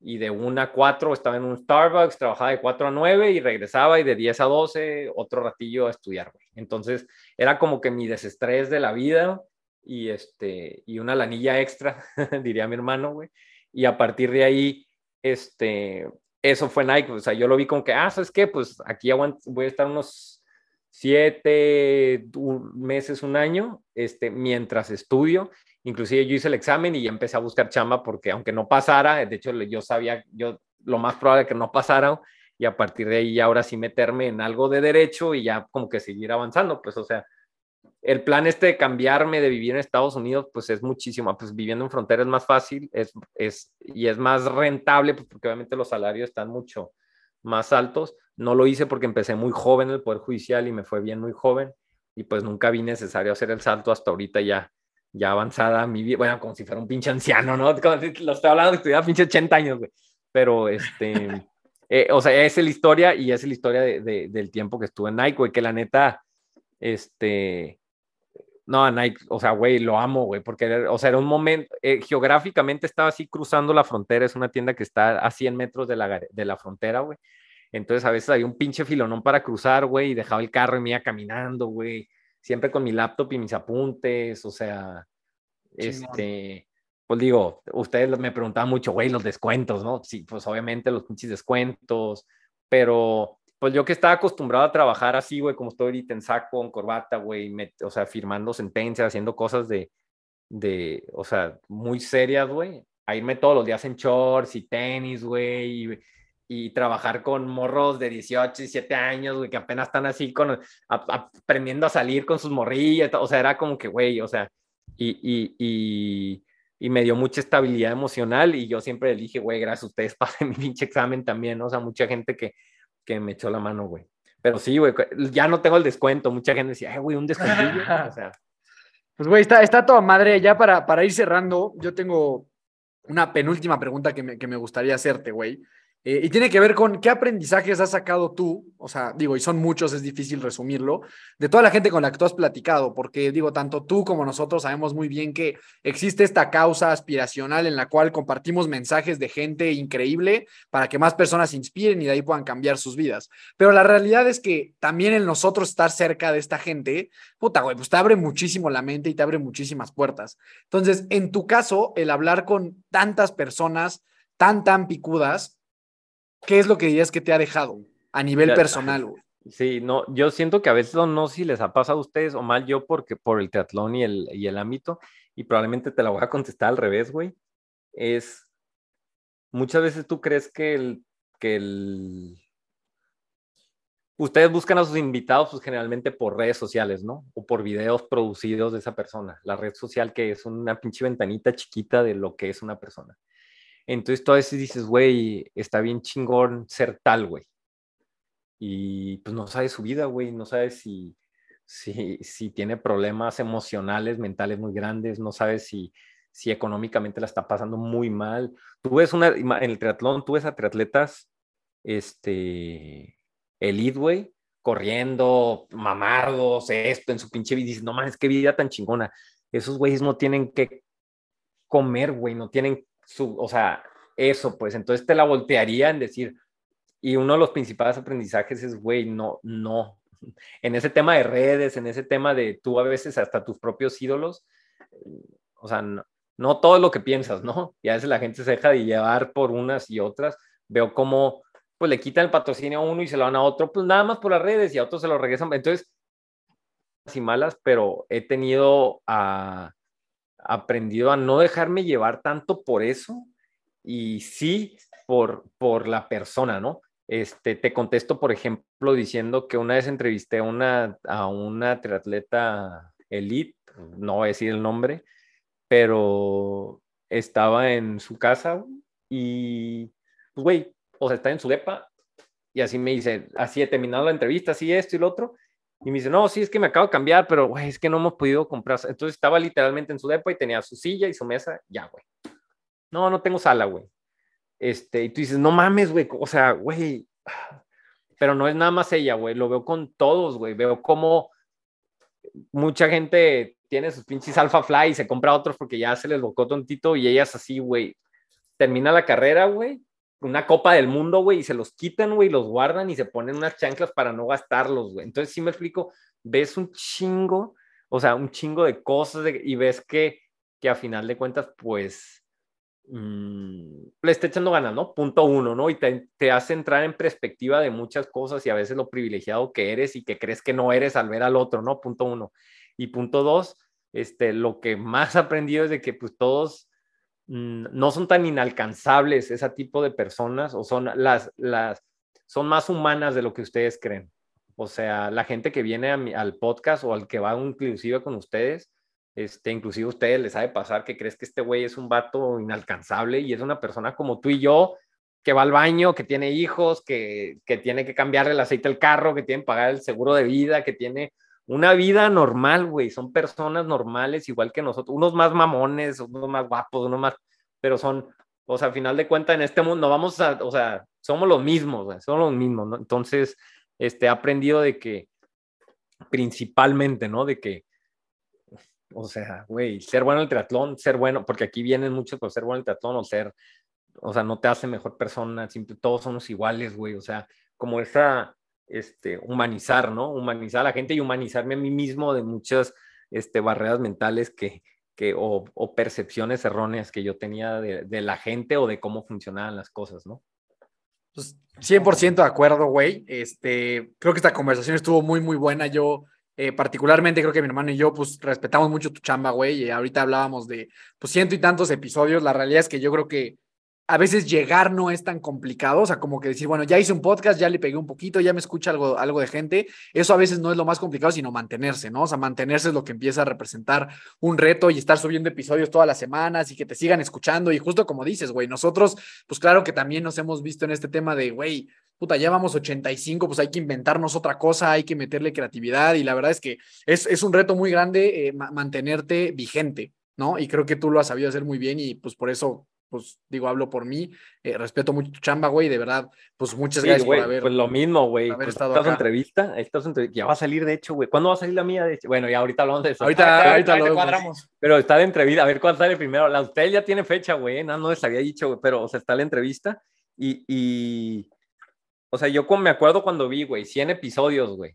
y de 1 a 4 estaba en un Starbucks, trabajaba de 4 a 9 y regresaba y de 10 a 12 otro ratillo a estudiar, güey. Entonces era como que mi desestrés de la vida y, este, y una lanilla extra, diría mi hermano, güey. Y a partir de ahí, este, eso fue Nike, o sea, yo lo vi como que, ah, ¿sabes qué? Pues aquí voy a estar unos siete meses, un año, este, mientras estudio Inclusive yo hice el examen y ya empecé a buscar chamba porque aunque no pasara, de hecho yo sabía, yo lo más probable que no pasara y a partir de ahí ahora sí meterme en algo de derecho y ya como que seguir avanzando, pues o sea, el plan este de cambiarme de vivir en Estados Unidos, pues es muchísimo, pues viviendo en frontera es más fácil es, es, y es más rentable, pues porque obviamente los salarios están mucho más altos. No lo hice porque empecé muy joven en el Poder Judicial y me fue bien muy joven y pues nunca vi necesario hacer el salto hasta ahorita ya ya avanzada mi vida, bueno, como si fuera un pinche anciano, ¿no? lo estoy hablando que tuviera pinche 80 años, güey. Pero, este, eh, o sea, esa es la historia y esa es la historia de, del tiempo que estuve en Nike, güey, que la neta, este, no, Nike, o sea, güey, lo amo, güey, porque, o sea, era un momento, eh, geográficamente estaba así cruzando la frontera, es una tienda que está a 100 metros de la, de la frontera, güey. Entonces a veces había un pinche filonón para cruzar, güey, y dejaba el carro y me iba caminando, güey siempre con mi laptop y mis apuntes, o sea, este, pues digo, ustedes me preguntaban mucho, güey, los descuentos, ¿no? Sí, pues obviamente los pinches descuentos, pero pues yo que estaba acostumbrado a trabajar así, güey, como estoy ahorita en saco, en corbata, güey, o sea, firmando sentencias, haciendo cosas de, de, o sea, muy serias, güey, a irme todos los días en shorts y tenis, güey, y, y trabajar con morros de 18, 17 años, güey, que apenas están así con, aprendiendo a salir con sus morrillas, o sea, era como que, güey, o sea, y, y, y, y, me dio mucha estabilidad emocional y yo siempre le dije, güey, gracias a ustedes, pasé mi pinche examen también, ¿no? o sea, mucha gente que, que me echó la mano, güey. Pero sí, güey, ya no tengo el descuento, mucha gente decía, ay, güey, un descuentillo, o sea. Pues, güey, está, está toda madre. Ya para, para ir cerrando, yo tengo una penúltima pregunta que me, que me gustaría hacerte, güey. Eh, y tiene que ver con qué aprendizajes has sacado tú, o sea, digo, y son muchos, es difícil resumirlo, de toda la gente con la que tú has platicado, porque digo, tanto tú como nosotros sabemos muy bien que existe esta causa aspiracional en la cual compartimos mensajes de gente increíble para que más personas se inspiren y de ahí puedan cambiar sus vidas. Pero la realidad es que también en nosotros estar cerca de esta gente, puta, güey, pues te abre muchísimo la mente y te abre muchísimas puertas. Entonces, en tu caso, el hablar con tantas personas tan, tan picudas, ¿qué es lo que dirías que te ha dejado a nivel personal? Sí, no, yo siento que a veces no, sé si les ha pasado a ustedes o mal yo porque por el triatlón y el, y el ámbito, y probablemente te la voy a contestar al revés, güey, es muchas veces tú crees que el, que el, ustedes buscan a sus invitados pues generalmente por redes sociales, ¿no? O por videos producidos de esa persona, la red social que es una pinche ventanita chiquita de lo que es una persona. Entonces tú a veces dices, güey, está bien chingón ser tal, güey. Y pues no sabes su vida, güey, no sabes si, si, tiene problemas emocionales, mentales muy grandes, no sabes si, si económicamente la está pasando muy mal. Tú ves una, en el triatlón, tú ves a triatletas, este, elite, güey, corriendo, mamardos, esto, en su pinche vida, y dices, no mames, qué vida tan chingona. Esos güeyes no tienen que comer, güey, no tienen su, o sea, eso, pues entonces te la voltearía en decir, y uno de los principales aprendizajes es, güey, no, no, en ese tema de redes, en ese tema de tú a veces hasta tus propios ídolos, o sea, no, no todo lo que piensas, ¿no? Y a veces la gente se deja de llevar por unas y otras. Veo cómo, pues le quitan el patrocinio a uno y se lo dan a otro, pues nada más por las redes y a otros se lo regresan. Entonces, y malas, pero he tenido a, aprendido a no dejarme llevar tanto por eso y sí por, por la persona, ¿no? Este, te contesto, por ejemplo, diciendo que una vez entrevisté a una, a una triatleta elite, no voy a decir el nombre, pero estaba en su casa y, pues, güey, o sea, está en su depa y así me dice, así he terminado la entrevista, así esto y lo otro, Y me dice, no, sí, es que me acabo de cambiar, pero, güey, es que no hemos podido comprar. Entonces estaba literalmente en su depa y tenía su silla y su mesa, ya, güey. No, no tengo sala, güey. Este, y tú dices, no mames, güey, o sea, güey, pero no es nada más ella, güey, lo veo con todos, güey, veo como mucha gente tiene sus pinches Alpha Fly y se compra otros porque ya se les bocó tontito y ellas así, güey, termina la carrera, güey, una copa del mundo, güey, y se los quitan, güey, los guardan y se ponen unas chanclas para no gastarlos, güey. Entonces, sí me explico, ves un chingo, o sea, un chingo de cosas y ves que, que a final de cuentas, pues, mmm, le está echando ganas, ¿no? Punto uno, ¿no? Y te, te, hace entrar en perspectiva de muchas cosas y a veces lo privilegiado que eres y que crees que no eres al ver al otro, ¿no? Punto uno. Y punto dos, este, lo que más aprendido es de que pues todos no son tan inalcanzables ese tipo de personas o son las, las, son más humanas de lo que ustedes creen. O sea, la gente que viene al podcast o al que va inclusive con ustedes, este, inclusive a ustedes les sabe pasar que crees que este güey es un vato inalcanzable y es una persona como tú y yo que va al baño, que tiene hijos, que, que tiene que cambiarle el aceite al carro, que tiene que pagar el seguro de vida, que tiene una vida normal, güey. Son personas normales, igual que nosotros. Unos más mamones, unos más guapos, unos más. Pero son, o sea, al final de cuentas, en este mundo vamos a, o sea, somos los mismos, güey. Somos los mismos, ¿no? Entonces, este, he aprendido de que, principalmente, ¿no? De que, o sea, güey, ser bueno en el triatlón, ser bueno, porque aquí vienen muchos por ser bueno en el triatlón o ser, o sea, no te hace mejor persona, siempre todos somos iguales, güey. O sea, como esa este, humanizar, ¿no? Humanizar a la gente y humanizarme a mí mismo de muchas este, barreras mentales que, que o, percepciones erróneas que yo tenía de, la gente o de cómo funcionaban las cosas, ¿no? Pues 100% de acuerdo, güey. Este, creo que esta conversación estuvo muy, muy buena. Yo, eh, particularmente, creo que mi hermano y yo, pues, respetamos mucho tu chamba, güey. Y ahorita hablábamos de, pues, ciento y tantos episodios. La realidad es que yo creo que a veces llegar no es tan complicado, o sea, como que decir, bueno, ya hice un podcast, ya le pegué un poquito, ya me escucha algo, algo de gente, eso a veces no es lo más complicado, sino mantenerse, ¿no? O sea, mantenerse es lo que empieza a representar un reto y estar subiendo episodios todas las semanas y que te sigan escuchando y justo como dices, güey, nosotros, pues claro que también nos hemos visto en este tema de, güey, puta, ya vamos 85, pues hay que inventarnos otra cosa, hay que meterle creatividad y la verdad es que es, es un reto muy grande eh, mantenerte vigente, ¿no? Y creo que tú lo has sabido hacer muy bien y pues por eso pues digo, hablo por mí, eh, respeto mucho tu chamba, güey, de verdad, pues muchas gracias por haber. Pues lo mismo, güey. Pues, estado acá. entrevista, estás entrevista, ya va a salir, de hecho, güey. ¿Cuándo va a salir la mía? De hecho? Bueno, ya ahorita hablamos de eso. Ahorita, ahorita, lo cuadramos. Pero está de entrevista, a ver cuál sale primero. La usted ya tiene fecha, güey, no, no les había dicho, güey, pero, o sea, está la entrevista y, y, o sea, yo como me acuerdo cuando vi, güey, 100 episodios, güey.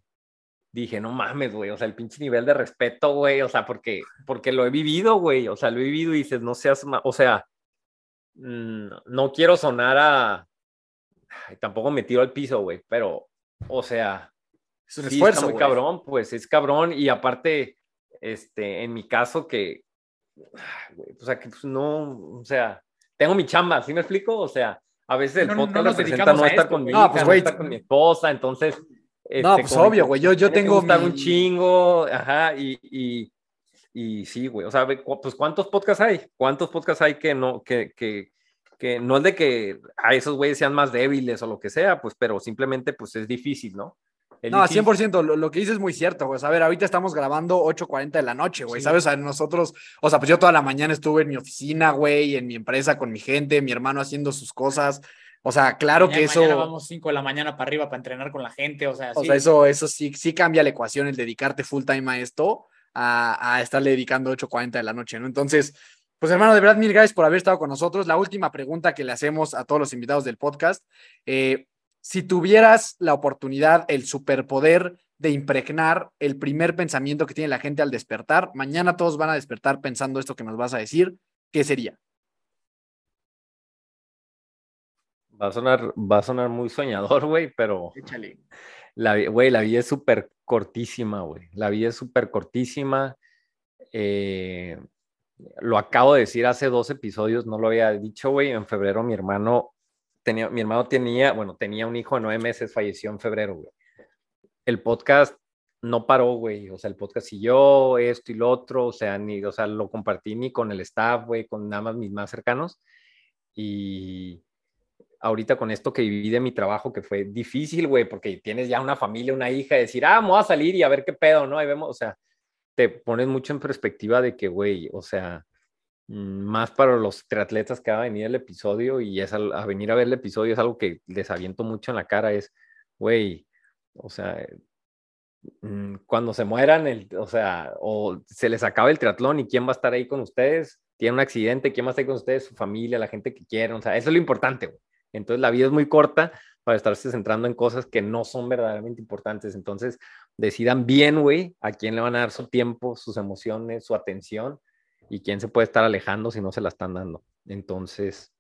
Dije, no mames, güey, o sea, el pinche nivel de respeto, güey, o sea, porque, porque lo he vivido, güey, o sea, lo he vivido y dices, no seas, o sea, no quiero sonar a. tampoco me tiro al piso, güey, pero, o sea, es un esfuerzo. muy cabrón, pues es cabrón. Y aparte, este, en mi caso, que. o sea, que pues, no, o sea, tengo mi chamba, ¿sí me explico? O sea, a veces el podcast no representa no estar con mi no, pues, estar con mi esposa, entonces. no, este, pues obvio, güey, yo, yo tengo. Mi... un chingo, ajá, y, y y sí, güey, o sea, pues ¿cuántos podcasts hay? ¿Cuántos podcasts hay que no, que, que, que no es de que a esos güeyes sean más débiles o lo que sea, pues, pero simplemente pues es difícil, ¿no? no, 100%, lo, lo, que dices es muy cierto, güey. A ver, ahorita estamos grabando 8.40 de la noche, güey, ¿sabes? O sea, nosotros, o sea, pues yo toda la mañana estuve en mi oficina, güey, en mi empresa con mi gente, mi hermano haciendo sus cosas. O sea, claro que eso. Mañana vamos 5 de la mañana para arriba para entrenar con la gente, o sea. O sea, eso, eso sí, sí cambia la ecuación, el dedicarte full time a esto a, a estarle dedicando 8.40 de la noche, ¿no? Entonces, pues hermano, de verdad, mil gracias por haber estado con nosotros. La última pregunta que le hacemos a todos los invitados del podcast, eh, si tuvieras la oportunidad, el superpoder de impregnar el primer pensamiento que tiene la gente al despertar, mañana todos van a despertar pensando esto que nos vas a decir, ¿qué sería? Va a sonar, va a sonar muy soñador, güey, pero... Échale. La, güey, la vida es súper cortísima, güey. La vida es súper cortísima. Eh, lo acabo de decir hace dos episodios, no lo había dicho, güey. En febrero mi hermano tenía, mi hermano tenía, bueno, tenía un hijo de nueve meses, falleció en febrero, güey. El podcast no paró, güey. O sea, el podcast siguió esto y lo otro, o sea, ni, o sea, lo compartí ni con el staff, güey, con nada más mis más cercanos. Y, ahorita con esto que viví mi trabajo, que fue difícil, güey, porque tienes ya una familia, una hija, decir, ah, vamos a salir y a ver qué pedo, ¿no? Ahí vemos, o sea, te pones mucho en perspectiva de que, güey, o sea, mm, más para los triatletas que va a venir el episodio y es a, venir a ver el episodio es algo que les aviento mucho en la cara, es, güey, o sea, mm, cuando se mueran, el, o sea, o se les acaba el triatlón y quién va a estar ahí con ustedes, tiene un accidente, quién va a estar con ustedes, su familia, la gente que quieren, o sea, eso es lo importante, güey. Entonces la vida es muy corta para estarse centrando en cosas que no son verdaderamente importantes. Entonces decidan bien, güey, a quién le van a dar su tiempo, sus emociones, su atención y quién se puede estar alejando si no se la están dando. Entonces...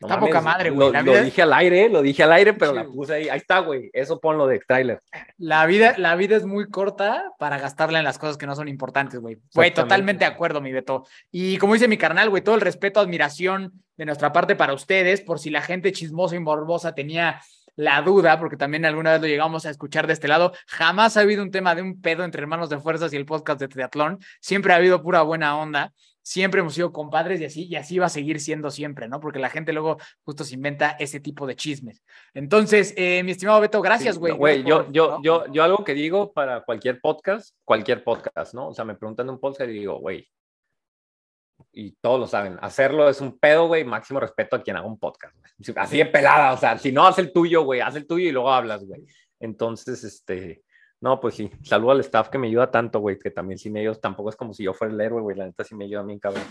está poca madre, güey. Lo, dije al aire, lo dije al aire, pero la puse ahí. Ahí está, güey. Eso ponlo de trailer. La vida, la vida es muy corta para gastarla en las cosas que no son importantes, güey. Güey, totalmente de acuerdo, mi Beto. Y como dice mi carnal, güey, todo el respeto, admiración, de nuestra parte para ustedes, por si la gente chismosa y morbosa tenía la duda, porque también alguna vez lo llegamos a escuchar de este lado, jamás ha habido un tema de un pedo entre hermanos de fuerzas y el podcast de triatlón, siempre ha habido pura buena onda, siempre hemos sido compadres y así, y así va a seguir siendo siempre, ¿no? Porque la gente luego justo se inventa ese tipo de chismes. Entonces, eh, mi estimado Beto, gracias, güey. Güey, yo, yo, yo, yo algo que digo para cualquier podcast, cualquier podcast, ¿no? O sea, me preguntan un podcast y digo, güey, y todos lo saben, hacerlo es un pedo, güey, máximo respeto a quien haga un podcast. Así de pelada, o sea, si no, haz el tuyo, güey, haz el tuyo y luego hablas, güey. Entonces, este, no, pues sí, saludo al staff que me ayuda tanto, güey, que también sin ellos tampoco es como si yo fuera el héroe, güey, la neta sí me ayuda bien cabrón.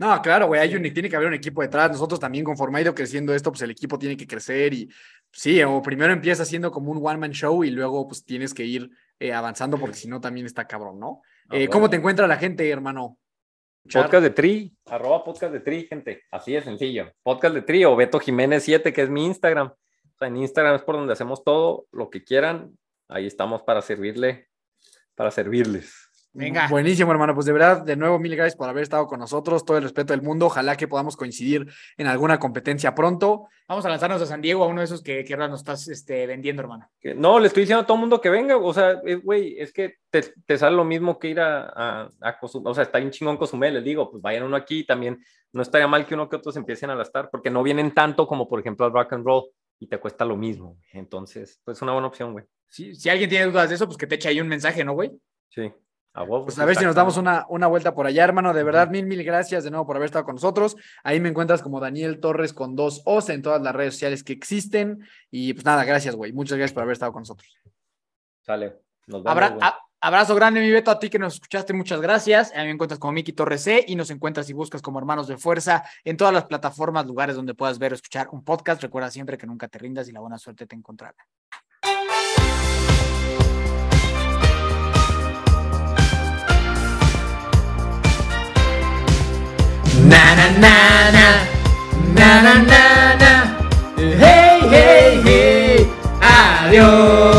No, claro, güey, hay un, tiene que haber un equipo detrás. Nosotros también, conforme ha ido creciendo esto, pues el equipo tiene que crecer y sí, o primero empieza siendo como un one-man show y luego pues tienes que ir eh, avanzando porque si no también está cabrón, ¿no? Eh, ¿Cómo te encuentra la gente, hermano? Podcast de Tri, arroba podcast de Tri, gente. Así de sencillo. Podcast de Tri o Beto Jiménez 7, que es mi Instagram. O sea, en Instagram es por donde hacemos todo lo que quieran. Ahí estamos para servirle, para servirles. Venga. Buenísimo, hermano. Pues de verdad, de nuevo, mil gracias por haber estado con nosotros. Todo el respeto del mundo. Ojalá que podamos coincidir en alguna competencia pronto. Vamos a lanzarnos a San Diego, a uno de esos que, que ahora nos estás este, vendiendo, hermano. No, le estoy diciendo a todo el mundo que venga. O sea, güey, es que te, te, sale lo mismo que ir a, a, a O sea, está bien chingón Cozumel. Les digo, pues vayan uno aquí también. No estaría mal que uno que otros empiecen a gastar, porque no vienen tanto como, por ejemplo, al rock and roll y te cuesta lo mismo. Entonces, pues es una buena opción, güey. Sí, si alguien tiene dudas de eso, pues que te eche ahí un mensaje, ¿no, güey? Sí. A pues a ver si nos damos una, una vuelta por allá, hermano. De verdad, mil, mil gracias de nuevo por haber estado con nosotros. Ahí me encuentras como Daniel Torres con dos O's en todas las redes sociales que existen. Y pues nada, gracias, güey. Muchas gracias por haber estado con nosotros. Sale. Nos vemos, Abrazo grande, mi Beto, a ti que nos escuchaste, muchas gracias. A mí me encuentras como Miki Torres C y nos encuentras y buscas como Hermanos de Fuerza en todas las plataformas, lugares donde puedas ver o escuchar un podcast. Recuerda siempre que nunca te rindas y la buena suerte te encontrará. Na na na na, na na na na, hey hey hey, adiós.